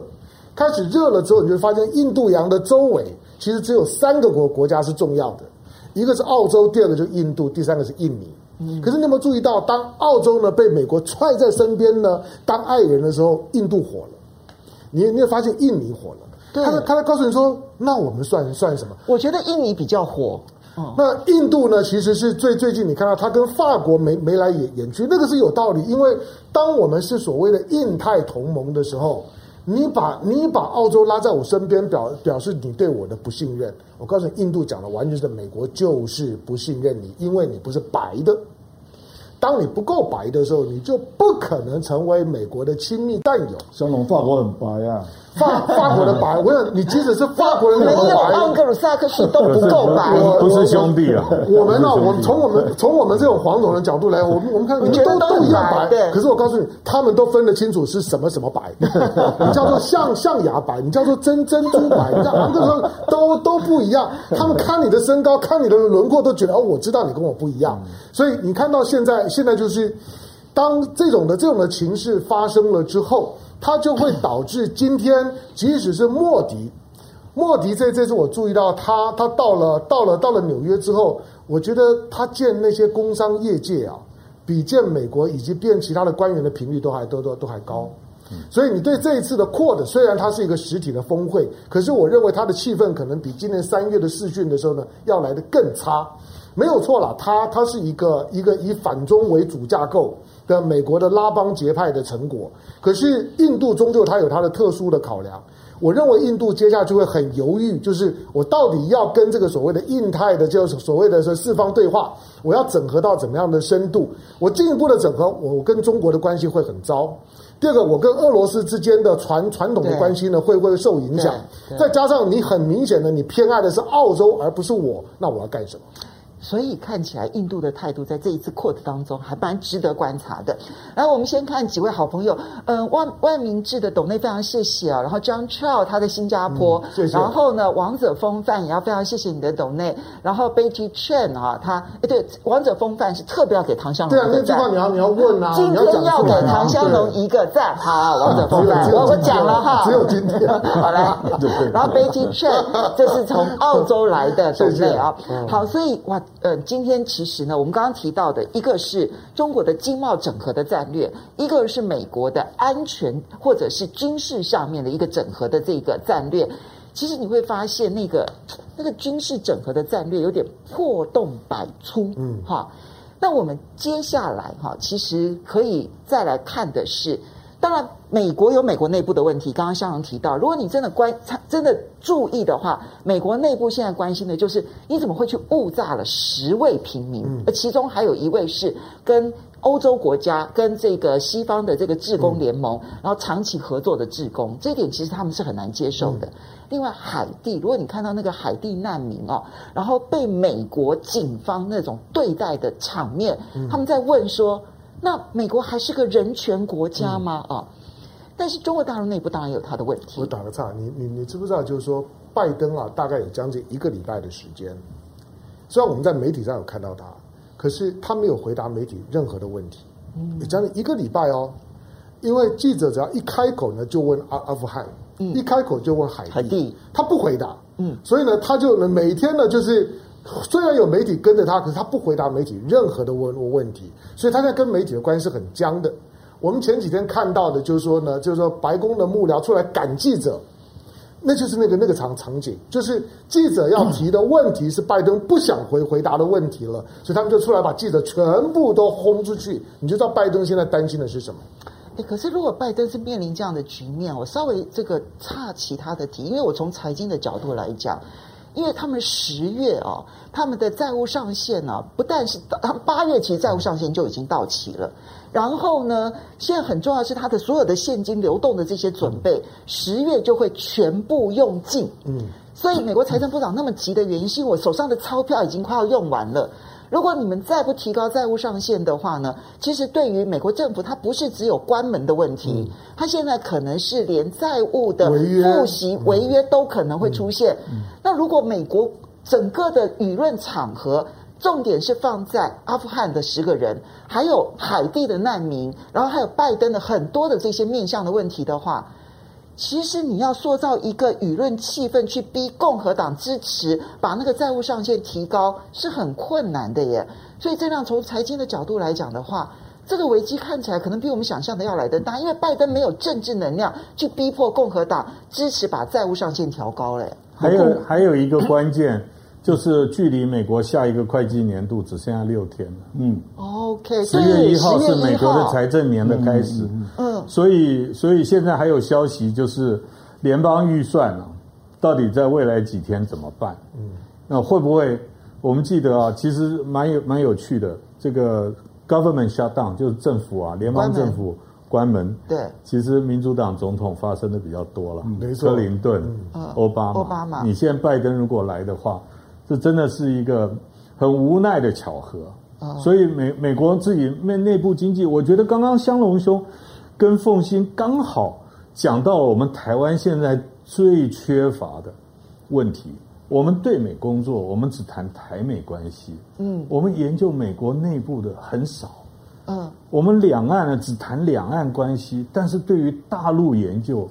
S4: 开始热了之后，你就会发现印度洋的周围其实只有三个国国家是重要的，一个是澳洲，第二个就是印度，第三个是印尼。嗯。可是你有没有注意到，当澳洲呢被美国踹在身边呢，当爱人的时候，印度火了，你你会发现印尼火了。对。他在他在告诉你说，那我们算算什么？
S2: 我觉得印尼比较火。
S4: 那印度呢？其实是最最近，你看到他跟法国眉眉来眼眼去，那个是有道理。因为当我们是所谓的印太同盟的时候，你把你把澳洲拉在我身边，表表示你对我的不信任。我告诉你，印度讲的完全是美国就是不信任你，因为你不是白的。当你不够白的时候，你就不可能成为美国的亲密战友。
S1: 香龙，法国很白啊。
S4: 法法国的白，我想你即使是法国人，
S2: 没有盎格鲁撒克逊都不够白，
S3: 不是兄弟啊。
S4: 我们呢，我们从我们从我们这种黄种人角度来，我们我们看，你们都都一样白。可是我告诉你，他们都分得清楚是什么什么白。你叫做象 象牙白，你叫做真珍珠白，你知道，这种都都不一样。他们看你的身高，看你的轮廓，都觉得哦，我知道你跟我不一样。所以你看到现在，现在就是当这种的这种的情势发生了之后。它就会导致今天，即使是莫迪，莫迪这这次我注意到他，他到了到了到了纽约之后，我觉得他见那些工商业界啊，比见美国以及见其他的官员的频率都还都都都还高。所以你对这一次的扩的虽然它是一个实体的峰会，可是我认为它的气氛可能比今年三月的视讯的时候呢，要来的更差。没有错啦，它它是一个一个以反中为主架构。的美国的拉帮结派的成果，可是印度终究它有它的特殊的考量。我认为印度接下去会很犹豫，就是我到底要跟这个所谓的印太的，就是所谓的是四方对话，我要整合到怎么样的深度？我进一步的整合，我跟中国的关系会很糟。第二个，我跟俄罗斯之间的传传统的关系呢，会不会受影响？再加上你很明显的，你偏爱的是澳洲而不是我，那我要干什么？
S2: 所以看起来，印度的态度在这一次 QUAD 当中还蛮值得观察的。然后，我们先看几位好朋友，嗯，万万明志的董内非常谢谢啊。然后 John Chow 他在新加坡，
S4: 嗯、谢谢。
S2: 然后呢，王者风范也要非常谢谢你的董内。然后 Betty Chen 啊，他哎对，王者风范是特别要给唐香龙一个赞。对啊，那句话你要你要问啊，今天要给唐香龙一个赞。好，王者风范，我我讲了哈，
S4: 只有今天。
S2: 好来，然后 Betty Chen 这是从澳洲来的 董内啊。好，所以哇。呃，今天其实呢，我们刚刚提到的一个是中国的经贸整合的战略，一个是美国的安全或者是军事上面的一个整合的这个战略。其实你会发现，那个那个军事整合的战略有点破洞百出，嗯，哈。那我们接下来哈，其实可以再来看的是。当然，美国有美国内部的问题。刚刚香龙提到，如果你真的关真的注意的话，美国内部现在关心的就是你怎么会去误炸了十位平民，而其中还有一位是跟欧洲国家、跟这个西方的这个志工联盟，然后长期合作的志工，这一点其实他们是很难接受的。另外，海地，如果你看到那个海地难民哦，然后被美国警方那种对待的场面，他们在问说。那美国还是个人权国家吗？啊、嗯哦，但是中国大陆内部当然有它的问题。
S4: 我打个岔，你你你知不知道？就是说，拜登啊，大概有将近一个礼拜的时间，虽然我们在媒体上有看到他，可是他没有回答媒体任何的问题。嗯，将近一个礼拜哦，因为记者只要一开口呢，就问阿阿富汗，嗯，一开口就问海地，海地他不回答，嗯，所以呢，他就每天呢就是。虽然有媒体跟着他，可是他不回答媒体任何的问问题，所以他在跟媒体的关系是很僵的。我们前几天看到的，就是说呢，就是说白宫的幕僚出来赶记者，那就是那个那个场场景，就是记者要提的问题是拜登不想回回答的问题了，所以他们就出来把记者全部都轰出去。你就知道拜登现在担心的是什么？
S2: 哎，可是如果拜登是面临这样的局面，我稍微这个岔其他的题，因为我从财经的角度来讲。因为他们十月啊，他们的债务上限呢，不但是他们八月其实债务上限就已经到期了，然后呢，现在很重要的是他的所有的现金流动的这些准备，十月就会全部用尽。嗯，所以美国财政部长那么急的原因，是因为我手上的钞票已经快要用完了。如果你们再不提高债务上限的话呢，其实对于美国政府，它不是只有关门的问题，它现在可能是连债务的付息违约都可能会出现。那如果美国整个的舆论场合重点是放在阿富汗的十个人，还有海地的难民，然后还有拜登的很多的这些面向的问题的话。其实你要塑造一个舆论气氛，去逼共和党支持把那个债务上限提高，是很困难的耶。所以这样从财经的角度来讲的话，这个危机看起来可能比我们想象的要来得大，因为拜登没有政治能量去逼迫共和党支持把债务上限调高了。
S3: 还有还有一个关键，就是距离美国下一个会计年度只剩下六天了。
S1: 嗯
S2: ，OK，
S3: 十月一号是美国的财。政年的开始。嗯，所以所以现在还有消息，就是联邦预算啊，到底在未来几天怎么办？嗯，那会不会？我们记得啊，其实蛮有蛮有趣的，这个 government shutdown 就是政府啊，联邦政府关门。对，其实民主党总统发生的比较多了，没错，克林顿、奥巴马。奥巴马，你现在拜登如果来的话，这真的是一个很无奈的巧合。所以美美国自己内内部经济，我觉得刚刚香龙兄跟凤欣刚好讲到了我们台湾现在最缺乏的问题。我们对美工作，我们只谈台美关系。嗯，我们研究美国内部的很少。嗯，我们两岸呢只谈两岸关系，但是对于大陆研究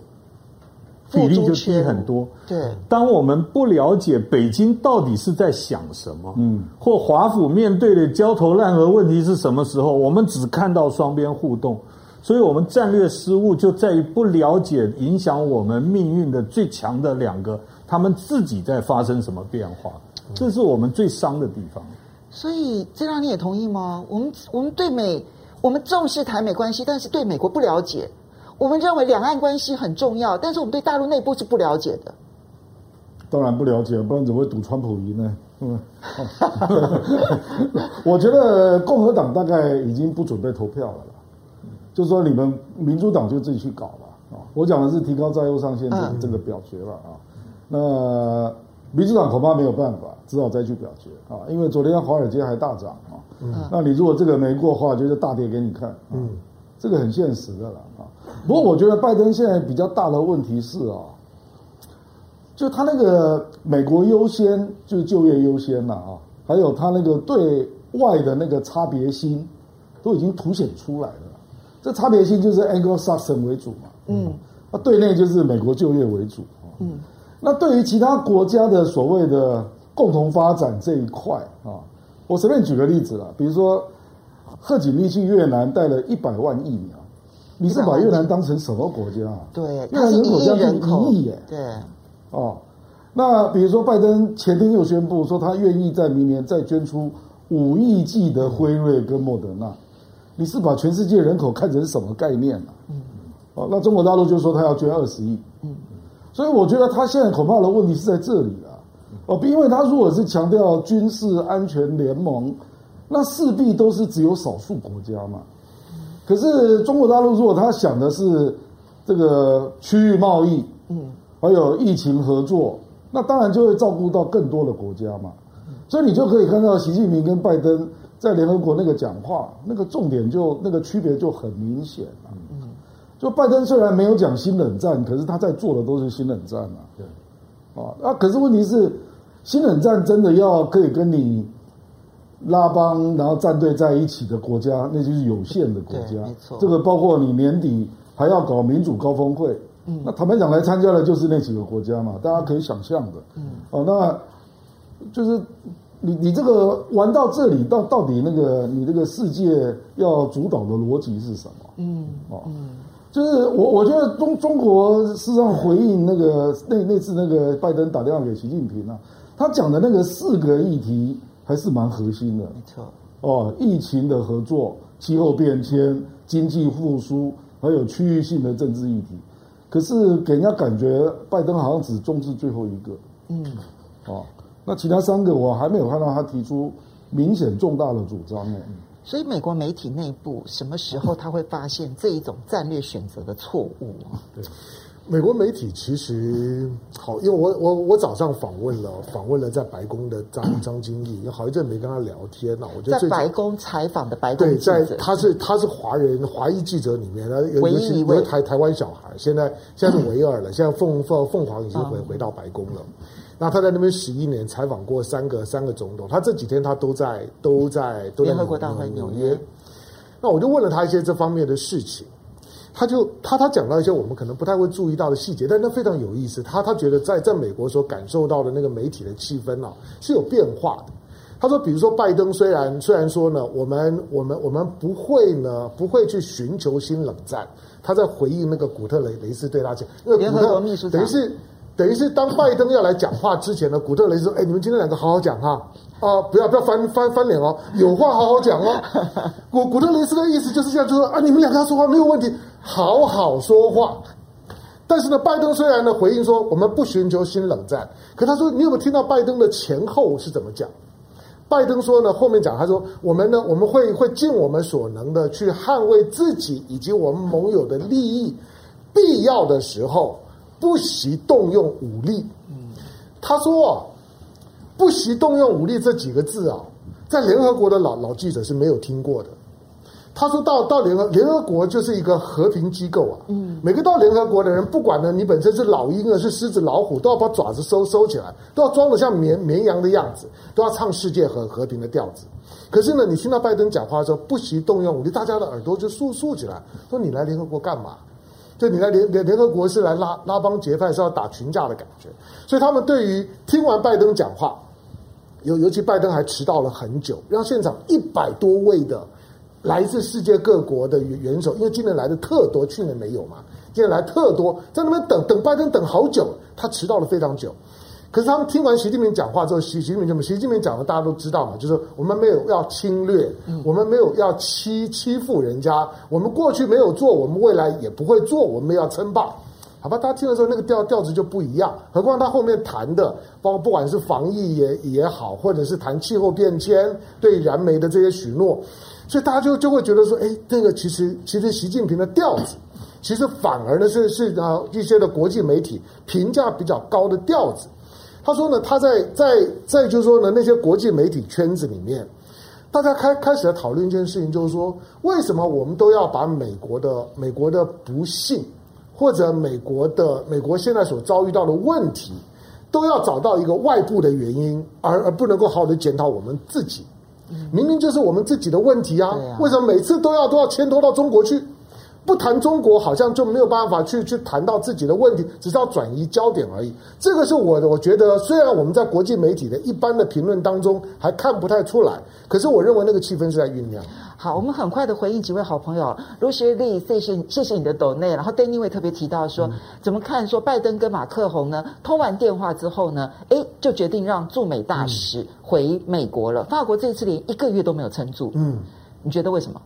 S3: 比例就低很多。对，当我们不了解北京到底是在想什么，嗯，或华府面对的焦头烂额问题是什么时候，我们只看到双边互动，所以我们战略失误就在于不了解影响我们命运的最强的两个。他们自己在发生什么变化？这是我们最伤的地方。
S2: 所以，这让你也同意吗？我们我们对美，我们重视台美关系，但是对美国不了解。我们认为两岸关系很重要，但是我们对大陆内部是不了解的。
S1: 当然不了解，不然怎么会赌川普赢呢？嗯，我觉得共和党大概已经不准备投票了啦，就是说你们民主党就自己去搞了啊。我讲的是提高债务上限这这个表决了啊。那民主党恐怕没有办法，只好再去表决啊！因为昨天华尔街还大涨啊，嗯，那你如果这个没过的话，就是大跌给你看，嗯，这个很现实的了啊。不过我觉得拜登现在比较大的问题是啊，就他那个美国优先，就是就业优先了啊，还有他那个对外的那个差别心，都已经凸显出来了。这差别心就是 Anglo-Saxon 为主嘛，嗯，那对内就是美国就业为主啊，嗯。那对于其他国家的所谓的共同发展这一块啊，我随便举个例子啦，比如说贺锦丽去越南带了一百万疫苗，你是把越南当成什么国家啊？
S2: 对，
S1: 越南人口将近一亿耶。对，哦，那比如说拜登前天又宣布说他愿意在明年再捐出五亿剂的辉瑞跟莫德纳，你是把全世界人口看成什么概念啊？嗯，哦，那中国大陆就说他要捐二十亿。嗯。所以我觉得他现在恐怕的问题是在这里啊，哦，因为他如果是强调军事安全联盟，那势必都是只有少数国家嘛。可是中国大陆如果他想的是这个区域贸易，嗯，还有疫情合作，那当然就会照顾到更多的国家嘛。所以你就可以看到习近平跟拜登在联合国那个讲话，那个重点就那个区别就很明显了。嗯就拜登虽然没有讲新冷战，可是他在做的都是新冷战啊。对，啊，那可是问题是，新冷战真的要可以跟你拉帮，然后站队在一起的国家，那就是有限的国家。没错，这个包括你年底还要搞民主高峰会，嗯，那坦白讲来参加的就是那几个国家嘛，大家可以想象的。嗯，哦，那就是你你这个玩到这里，到到底那个你这个世界要主导的逻辑是什么？嗯，哦，嗯。就是我，我觉得中中国事实上回应那个那那次那个拜登打电话给习近平啊，他讲的那个四个议题还是蛮核心的，没错。哦，疫情的合作、气候变迁、经济复苏，还有区域性的政治议题。可是给人家感觉拜登好像只重视最后一个，嗯，哦，那其他三个我还没有看到他提出明显重大的主张呢。
S2: 所以，美国媒体内部什么时候他会发现这一种战略选择的错误啊？
S4: 对，美国媒体其实好，因为我我我早上访问了访问了在白宫的张张金义，有好一阵没跟他聊天了。我觉得
S2: 在白宫采访的白宫
S4: 对，在他是他是华人华裔记者里面，他唯一一位台台湾小孩，现在现在是唯二了。现在凤凤凤凰已经回回到白宫了。那他在那边十一年，采访过三个三个总统。他这几天他都在都在都在联合国大会纽约。那我就问了他一些这方面的事情，他就他他讲到一些我们可能不太会注意到的细节，但他非常有意思。他他觉得在在美国所感受到的那个媒体的气氛啊是有变化的。他说，比如说拜登虽然虽然说呢，我们我们我们不会呢不会去寻求新冷战。他在回应那个古特雷雷斯对他讲，因为古特等于是。等于是当拜登要来讲话之前呢，古特雷斯说：“哎，你们今天两个好好讲哈，啊，不要不要翻翻翻脸哦，有话好好讲哦。”古古特雷斯的意思就是这样，就说：“啊，你们两个要说话没有问题，好好说话。”但是呢，拜登虽然呢回应说我们不寻求新冷战，可他说你有没有听到拜登的前后是怎么讲？拜登说呢，后面讲他说我们呢我们会会尽我们所能的去捍卫自己以及我们盟友的利益，必要的时候不惜动用武力。他说啊，不惜动用武力这几个字啊，在联合国的老老记者是没有听过的。他说到到联合联合国就是一个和平机构啊，嗯，每个到联合国的人，不管呢你本身是老鹰啊，是狮子、老虎，都要把爪子收收起来，都要装得像绵绵羊的样子，都要唱世界和和平的调子。可是呢，你听到拜登讲话的时候，不惜动用武力，大家的耳朵就竖竖起来，说你来联合国干嘛？就你来联联联合国是来拉拉帮结派，是要打群架的感觉。所以他们对于听完拜登讲话，尤尤其拜登还迟到了很久，让现场一百多位的。来自世界各国的元首，因为今年来的特多，去年没有嘛。今年来特多，在那边等等拜登等好久，他迟到了非常久。可是他们听完习近平讲话之后，习习近平就习近平讲的大家都知道嘛，就是我们没有要侵略，我们没有要欺欺负人家，我们过去没有做，我们未来也不会做，我们要称霸。好吧，大家听的时候那个调调子就不一样。何况他后面谈的，包括不管是防疫也也好，或者是谈气候变迁、对燃煤的这些许诺。所以大家就就会觉得说，哎，这个其实其实习近平的调子，其实反而呢是是啊一些的国际媒体评价比较高的调子。他说呢，他在在在就是说呢，那些国际媒体圈子里面，大家开开始来讨论一件事情，就是说，为什么我们都要把美国的美国的不幸，或者美国的美国现在所遭遇到的问题，都要找到一个外部的原因，而而不能够好好的检讨我们自己。明明就是我们自己的问题啊！为什么每次都要都要牵拖到中国去？不谈中国，好像就没有办法去去谈到自己的问题，只是要转移焦点而已。这个是我我觉得，虽然我们在国际媒体的一般的评论当中还看不太出来，可是我认为那个气氛是在酝酿。
S2: 好，我们很快的回应几位好朋友，卢学丽，谢谢谢谢你的抖内，然后 Danny 会特别提到说，嗯、怎么看说拜登跟马克宏呢通完电话之后呢，哎，就决定让驻美大使回美国了。嗯、法国这一次连一个月都没有撑住，嗯，你觉得为什么？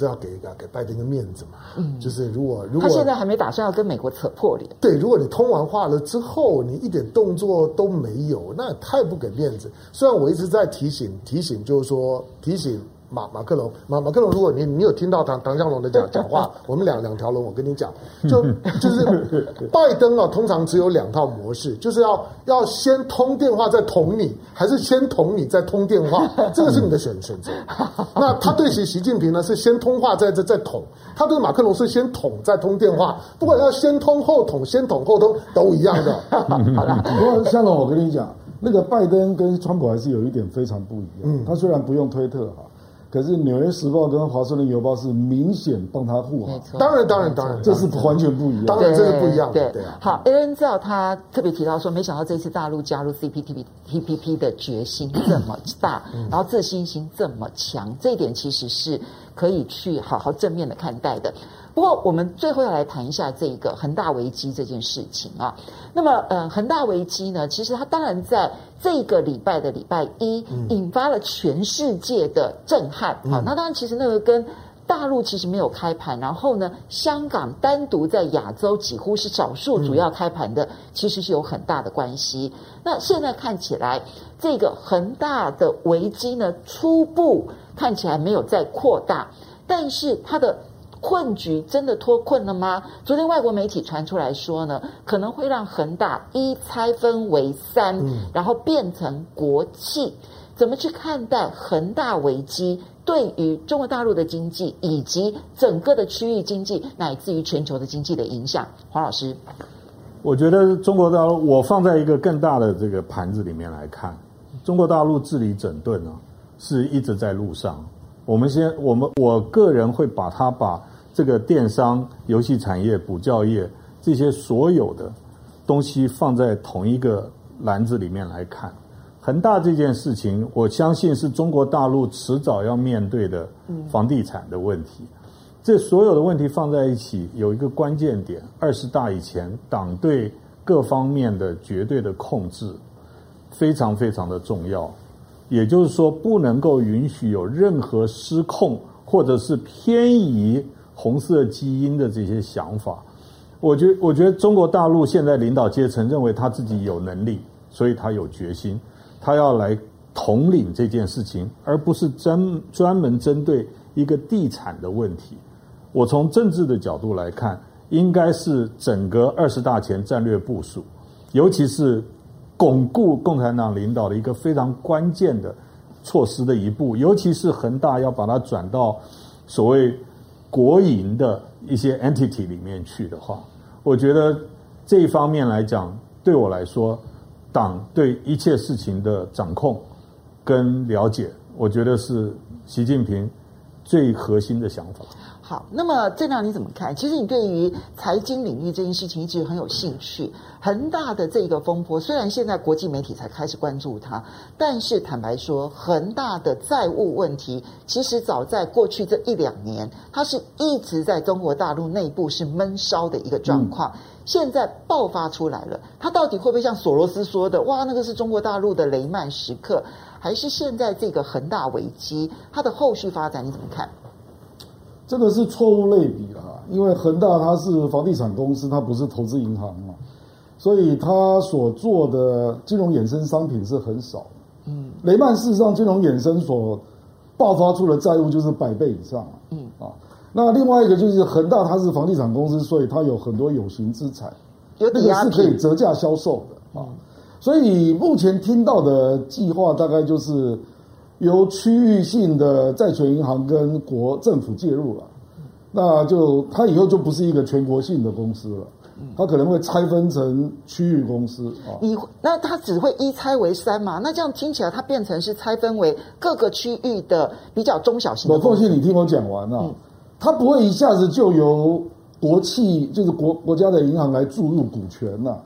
S4: 总是要给一个给拜登一个面子嘛，嗯，就是如果如果
S2: 他现在还没打算要跟美国扯破脸，
S4: 对，如果你通完话了之后，你一点动作都没有，那也太不给面子。虽然我一直在提醒提醒，就是说提醒。马马克龙，马马克龙，如果你你有听到唐唐湘龙的讲讲话，我们两两条龙，我跟你讲，就 就是拜登啊，通常只有两套模式，就是要要先通电话再捅你，还是先捅你再通电话，这个是你的选选择。那他对习习近平呢，是先通话再再再捅，他对马克龙是先捅再通电话，不管要先通后捅，先捅后通都一样的。好了，
S1: 不过湘龙，我跟你讲，那个拜登跟川普还是有一点非常不一样。嗯，他虽然不用推特哈。可是《纽约时报》跟《华盛顿邮报》是明显帮他护航，
S4: 当然，当然，当然，
S1: 这是完全不一样，
S4: 当然这是不一样的。
S2: 对，对，好，Aaron 知道他特别提到说，没想到这次大陆加入 CPTPP 的决心这么大，然后自信心这么强，这一点其实是可以去好好正面的看待的。不过，我们最后要来谈一下这一个恒大危机这件事情啊。那么，呃，恒大危机呢，其实它当然在这个礼拜的礼拜一，引发了全世界的震撼。啊、嗯，那当然，其实那个跟大陆其实没有开盘，然后呢，香港单独在亚洲几乎是少数主要开盘的，其实是有很大的关系。那现在看起来，这个恒大的危机呢，初步看起来没有再扩大，但是它的。困局真的脱困了吗？昨天外国媒体传出来说呢，可能会让恒大一拆分为三，嗯、然后变成国企。怎么去看待恒大危机对于中国大陆的经济以及整个的区域经济乃至于全球的经济的影响？黄老师，
S3: 我觉得中国大陆，我放在一个更大的这个盘子里面来看，中国大陆治理整顿呢，是一直在路上。我们先，我们我个人会把它把这个电商、游戏产业、补教业这些所有的东西放在同一个篮子里面来看。恒大这件事情，我相信是中国大陆迟早要面对的房地产的问题。这所有的问题放在一起，有一个关键点：二十大以前，党对各方面的绝对的控制非常非常的重要。也就是说，不能够允许有任何失控或者是偏移红色基因的这些想法。我觉我觉得中国大陆现在领导阶层认为他自己有能力，所以他有决心，他要来统领这件事情，而不是专专门针对一个地产的问题。我从政治的角度来看，应该是整个二十大前战略部署，尤其是。巩固共产党领导的一个非常关键的措施的一步，尤其是恒大要把它转到所谓国营的一些 entity 里面去的话，我觉得这一方面来讲，对我来说，党对一切事情的掌控跟了解，我觉得是习近平最核心的想法。
S2: 好，那么郑亮你怎么看？其实你对于财经领域这件事情一直很有兴趣。恒大的这个风波，虽然现在国际媒体才开始关注它，但是坦白说，恒大的债务问题，其实早在过去这一两年，它是一直在中国大陆内部是闷烧的一个状况。嗯、现在爆发出来了，它到底会不会像索罗斯说的，哇，那个是中国大陆的雷曼时刻，还是现在这个恒大危机，它的后续发展你怎么看？
S1: 这个是错误类比了，因为恒大它是房地产公司，它不是投资银行嘛，所以它所做的金融衍生商品是很少。嗯，雷曼事实上金融衍生所爆发出的债务就是百倍以上。嗯啊，那另外一个就是恒大它是房地产公司，所以它有很多有形
S2: 资产，
S1: 那个是可以折价销售的啊。所以目前听到的计划大概就是。由区域性的债权银行跟国政府介入了，那就它以后就不是一个全国性的公司了，它可能会拆分成区域公司啊。
S2: 你那它只会一拆为三嘛？那这样听起来，它变成是拆分为各个区域的比较中小型的。
S1: 我奉劝你听我讲完啊，它不会一下子就由国企就是国国家的银行来注入股权呐，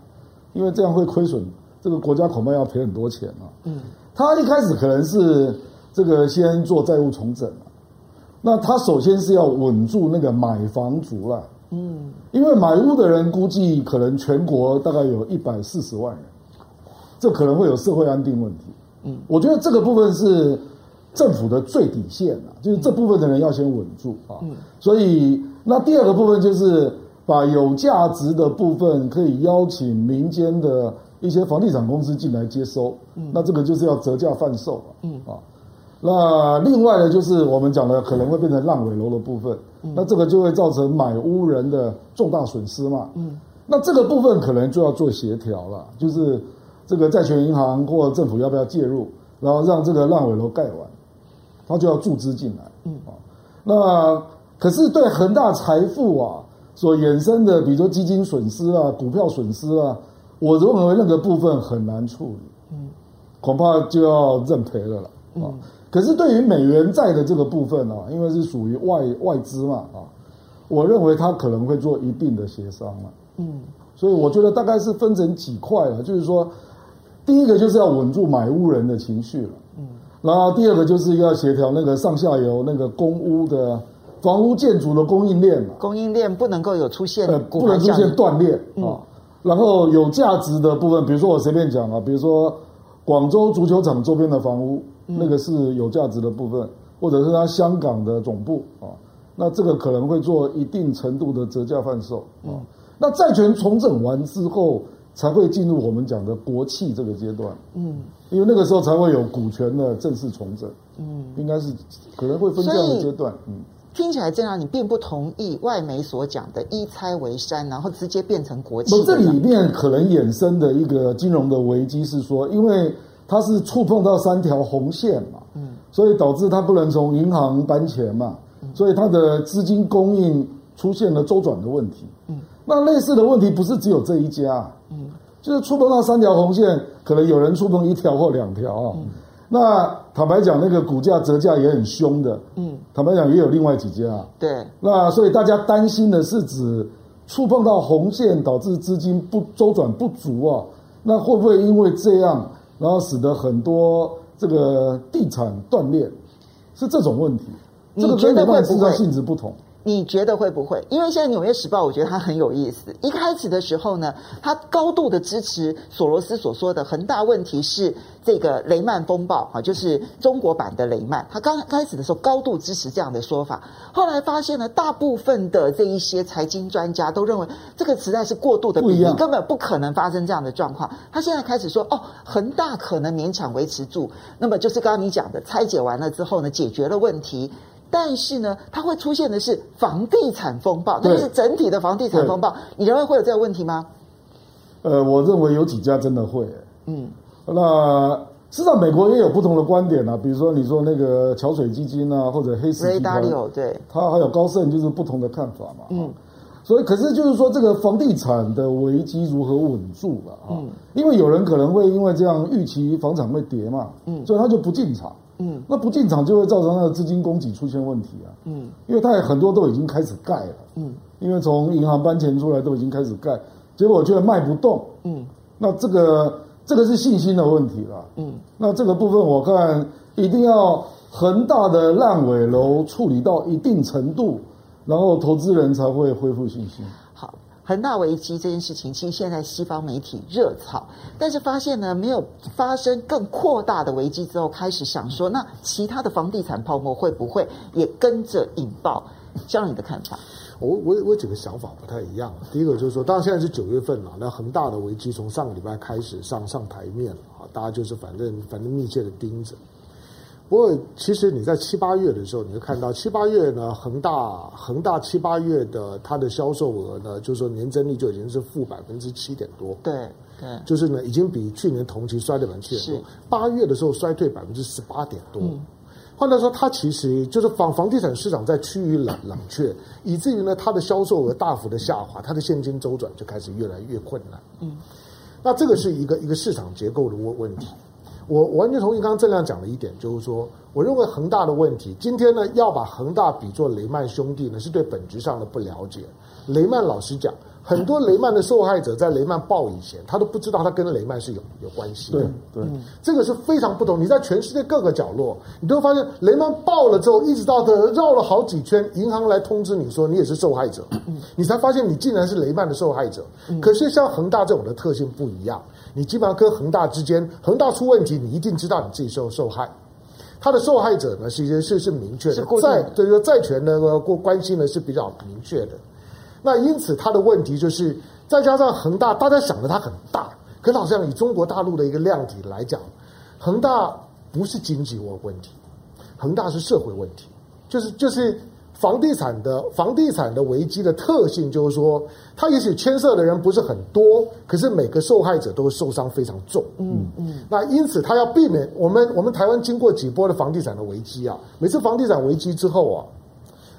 S1: 因为这样会亏损，这个国家恐怕要赔很多钱啊。嗯。他一开始可能是这个先做债务重整，那他首先是要稳住那个买房族了，嗯，因为买屋的人估计可能全国大概有一百四十万人，这可能会有社会安定问题，嗯，我觉得这个部分是政府的最底线啊，就是这部分的人要先稳住啊，嗯，所以那第二个部分就是把有价值的部分可以邀请民间的。一些房地产公司进来接收，嗯，那这个就是要折价贩售，嗯。啊，那另外呢，就是我们讲的可能会变成烂尾楼的部分，嗯，那这个就会造成买屋人的重大损失嘛，嗯，那这个部分可能就要做协调了，就是这个债权银行或政府要不要介入，然后让这个烂尾楼盖完，他就要注资进来，嗯。啊，那可是对恒大财富啊所衍生的，比如说基金损失啊、股票损失啊。我认为那个部分很难处理，嗯，恐怕就要认赔了了，啊，嗯，可是对于美元债的这个部分啊，因为是属于外外资嘛，啊，我认为他可能会做一定的协商了，嗯，所以我觉得大概是分成几块了，就是说，第一个就是要稳住买屋人的情绪了，嗯，然后第二个就是要协调那个上下游那个公屋的房屋建筑的供应链嘛，
S2: 供应链不能够有出现，
S1: 呃，不能出现断裂，嗯，啊。然后有价值的部分，比如说我随便讲啊，比如说广州足球场周边的房屋，嗯、那个是有价值的部分，或者是它香港的总部啊，那这个可能会做一定程度的折价贩售啊。嗯、那债权重整完之后，才会进入我们讲的国企这个阶段，嗯，因为那个时候才会有股权的正式重整，嗯，应该是可能会分这样的阶段，嗯。
S2: 听起来这样，你并不同意外媒所讲的“一拆为三”，然后直接变成国企。
S1: 这里面可能衍生的一个金融的危机是说，因为它是触碰到三条红线嘛，嗯，所以导致它不能从银行搬钱嘛，所以它的资金供应出现了周转的问题。嗯，那类似的问题不是只有这一家，嗯，就是触碰到三条红线，可能有人触碰一条或两条啊。嗯那坦白讲，那个股价折价也很凶的。嗯，坦白讲，也有另外几家。
S2: 对。
S1: 那所以大家担心的是，指触碰到红线，导致资金不周转不足啊？那会不会因为这样，然后使得很多这个地产断裂？是这种问题。这个跟一般市场性质不同。
S2: 你觉得会不会？因为现在《纽约时报》我觉得它很有意思。一开始的时候呢，它高度的支持索罗斯所说的恒大问题是这个雷曼风暴啊，就是中国版的雷曼。他刚开始的时候高度支持这样的说法，后来发现呢，大部分的这一些财经专家都认为这个实在是过度的比喻，根本不可能发生这样的状况。他现在开始说，哦，恒大可能勉强维持住，那么就是刚刚你讲的拆解完了之后呢，解决了问题。但是呢，它会出现的是房地产风暴，那就是整体的房地产风暴。你认为会有这个问题吗？
S1: 呃，我认为有几家真的会。嗯，那实际上美国也有不同的观点啊，比如说你说那个桥水基金啊，或者黑石集团，
S2: 对，
S1: 他还有高盛，就是不同的看法嘛。嗯，所以可是就是说，这个房地产的危机如何稳住了啊？嗯，因为有人可能会因为这样预期房产会跌嘛，嗯，所以他就不进场。嗯，那不进场就会造成那个资金供给出现问题啊。嗯，因为它很多都已经开始盖了。嗯，因为从银行搬钱出来都已经开始盖，结果却卖不动。嗯，那这个这个是信心的问题了。嗯，那这个部分我看一定要恒大的烂尾楼处理到一定程度，然后投资人才会恢复信心。
S2: 恒大危机这件事情，其实现在西方媒体热炒，但是发现呢，没有发生更扩大的危机之后，开始想说，那其他的房地产泡沫会不会也跟着引爆？像你的看法？
S4: 我我我几个想法不太一样。第一个就是说，当然现在是九月份了，那恒大的危机从上个礼拜开始上上台面了啊，大家就是反正反正密切的盯着。不过，其实你在七八月的时候，你会看到七八月呢，恒大恒大七八月的它的销售额呢，就是说年增率就已经是负百分之七点多。
S2: 对对，
S4: 就是呢，已经比去年同期衰退百分之七点多。八月的时候衰退百分之十八点多。嗯，换句话说，它其实就是房房地产市场在趋于冷冷却，以至于呢，它的销售额大幅的下滑，它的现金周转就开始越来越困难。嗯，那这个是一个一个市场结构的问问题。我完全同意刚刚郑亮讲的一点，就是说，我认为恒大的问题，今天呢要把恒大比作雷曼兄弟呢，是对本质上的不了解。雷曼老实讲，很多雷曼的受害者在雷曼爆以前，他都不知道他跟雷曼是有有关系的。
S1: 对对、嗯，
S4: 这个是非常不同。你在全世界各个角落，你都会发现雷曼爆了之后，一直到他绕了好几圈，银行来通知你说你也是受害者，你才发现你竟然是雷曼的受害者。可是像恒大这种的特性不一样。你基本上跟恒大之间，恒大出问题，你一定知道你自己受受害。他的受害者呢，其实是是明确的，债对说债权的过关系呢是比较明确的。那因此他的问题就是，再加上恒大，大家想的它很大，可是好像以中国大陆的一个量体来讲，恒大不是经济问问题，恒大是社会问题，就是就是。房地产的房地产的危机的特性就是说，它也许牵涉的人不是很多，可是每个受害者都会受伤非常重。嗯嗯。那因此，它要避免我们我们台湾经过几波的房地产的危机啊，每次房地产危机之后啊，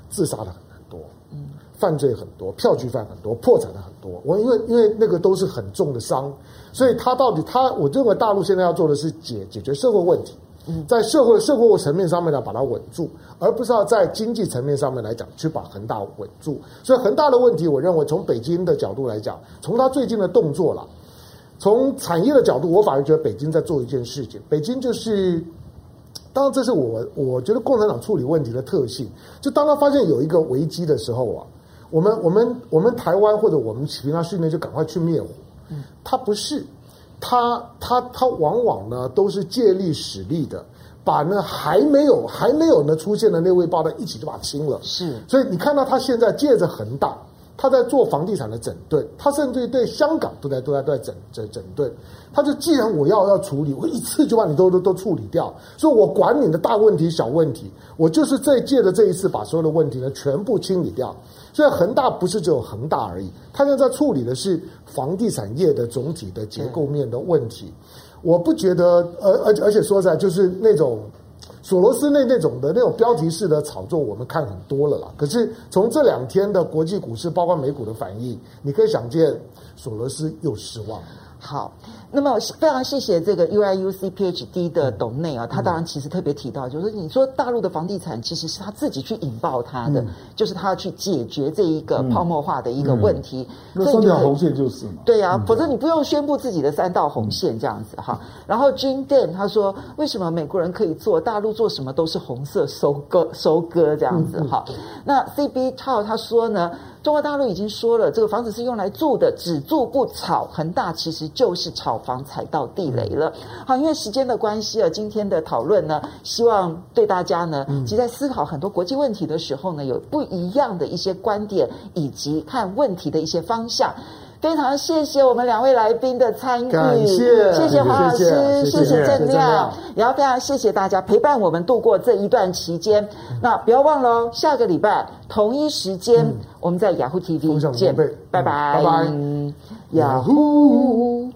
S4: 自杀的很多，嗯，犯罪很多，票据犯很多，破产的很多。我因为因为那个都是很重的伤，所以他到底他，我认为大陆现在要做的是解解决社会问题。在社会社会层面上面呢，把它稳住，而不是要在经济层面上面来讲去把恒大稳住。所以恒大的问题，我认为从北京的角度来讲，从他最近的动作了，从产业的角度，我反而觉得北京在做一件事情。北京就是，当然这是我我觉得共产党处理问题的特性，就当他发现有一个危机的时候啊，我们我们我们台湾或者我们其他训练就赶快去灭火，他不是。他他他往往呢都是借力使力的，把呢还没有还没有呢出现的那位报道一起就把它清了。是，所以你看到他现在借着恒大，他在做房地产的整顿，他甚至于对香港都在都在都在整整整顿。他就既然我要要处理，我一次就把你都都都处理掉，所以我管你的大问题小问题，我就是这借着这一次把所有的问题呢全部清理掉。所以恒大不是只有恒大而已，他现在处理的是房地产业的总体的结构面的问题。我不觉得，而而而且说实在，就是那种索罗斯那那种的那种标题式的炒作，我们看很多了啦。可是从这两天的国际股市，包括美股的反应，你可以想见，索罗斯又失望。
S2: 好，那么非常谢谢这个 UIUC PhD 的董内啊，他当然其实特别提到，就是你说大陆的房地产其实是他自己去引爆它的，就是他要去解决这一个泡沫化的一个问题。
S1: 那三条红线就是嘛。
S2: 对啊，否则你不用宣布自己的三道红线这样子哈。然后 Jim Dan 他说，为什么美国人可以做，大陆做什么都是红色收割收割这样子哈？那 CB Tao 他说呢？中国大陆已经说了，这个房子是用来住的，只住不炒。恒大其实就是炒房踩到地雷了。好，因为时间的关系啊，今天的讨论呢，希望对大家呢，其实在思考很多国际问题的时候呢，有不一样的一些观点，以及看问题的一些方向。非常谢谢我们两位来宾的参与，谢谢，黄老师，谢谢正亮，也要非常谢谢大家陪伴我们度过这一段期间。那不要忘了哦，下个礼拜同一时间，我们在雅虎 TV 见，拜拜，拜拜，雅虎。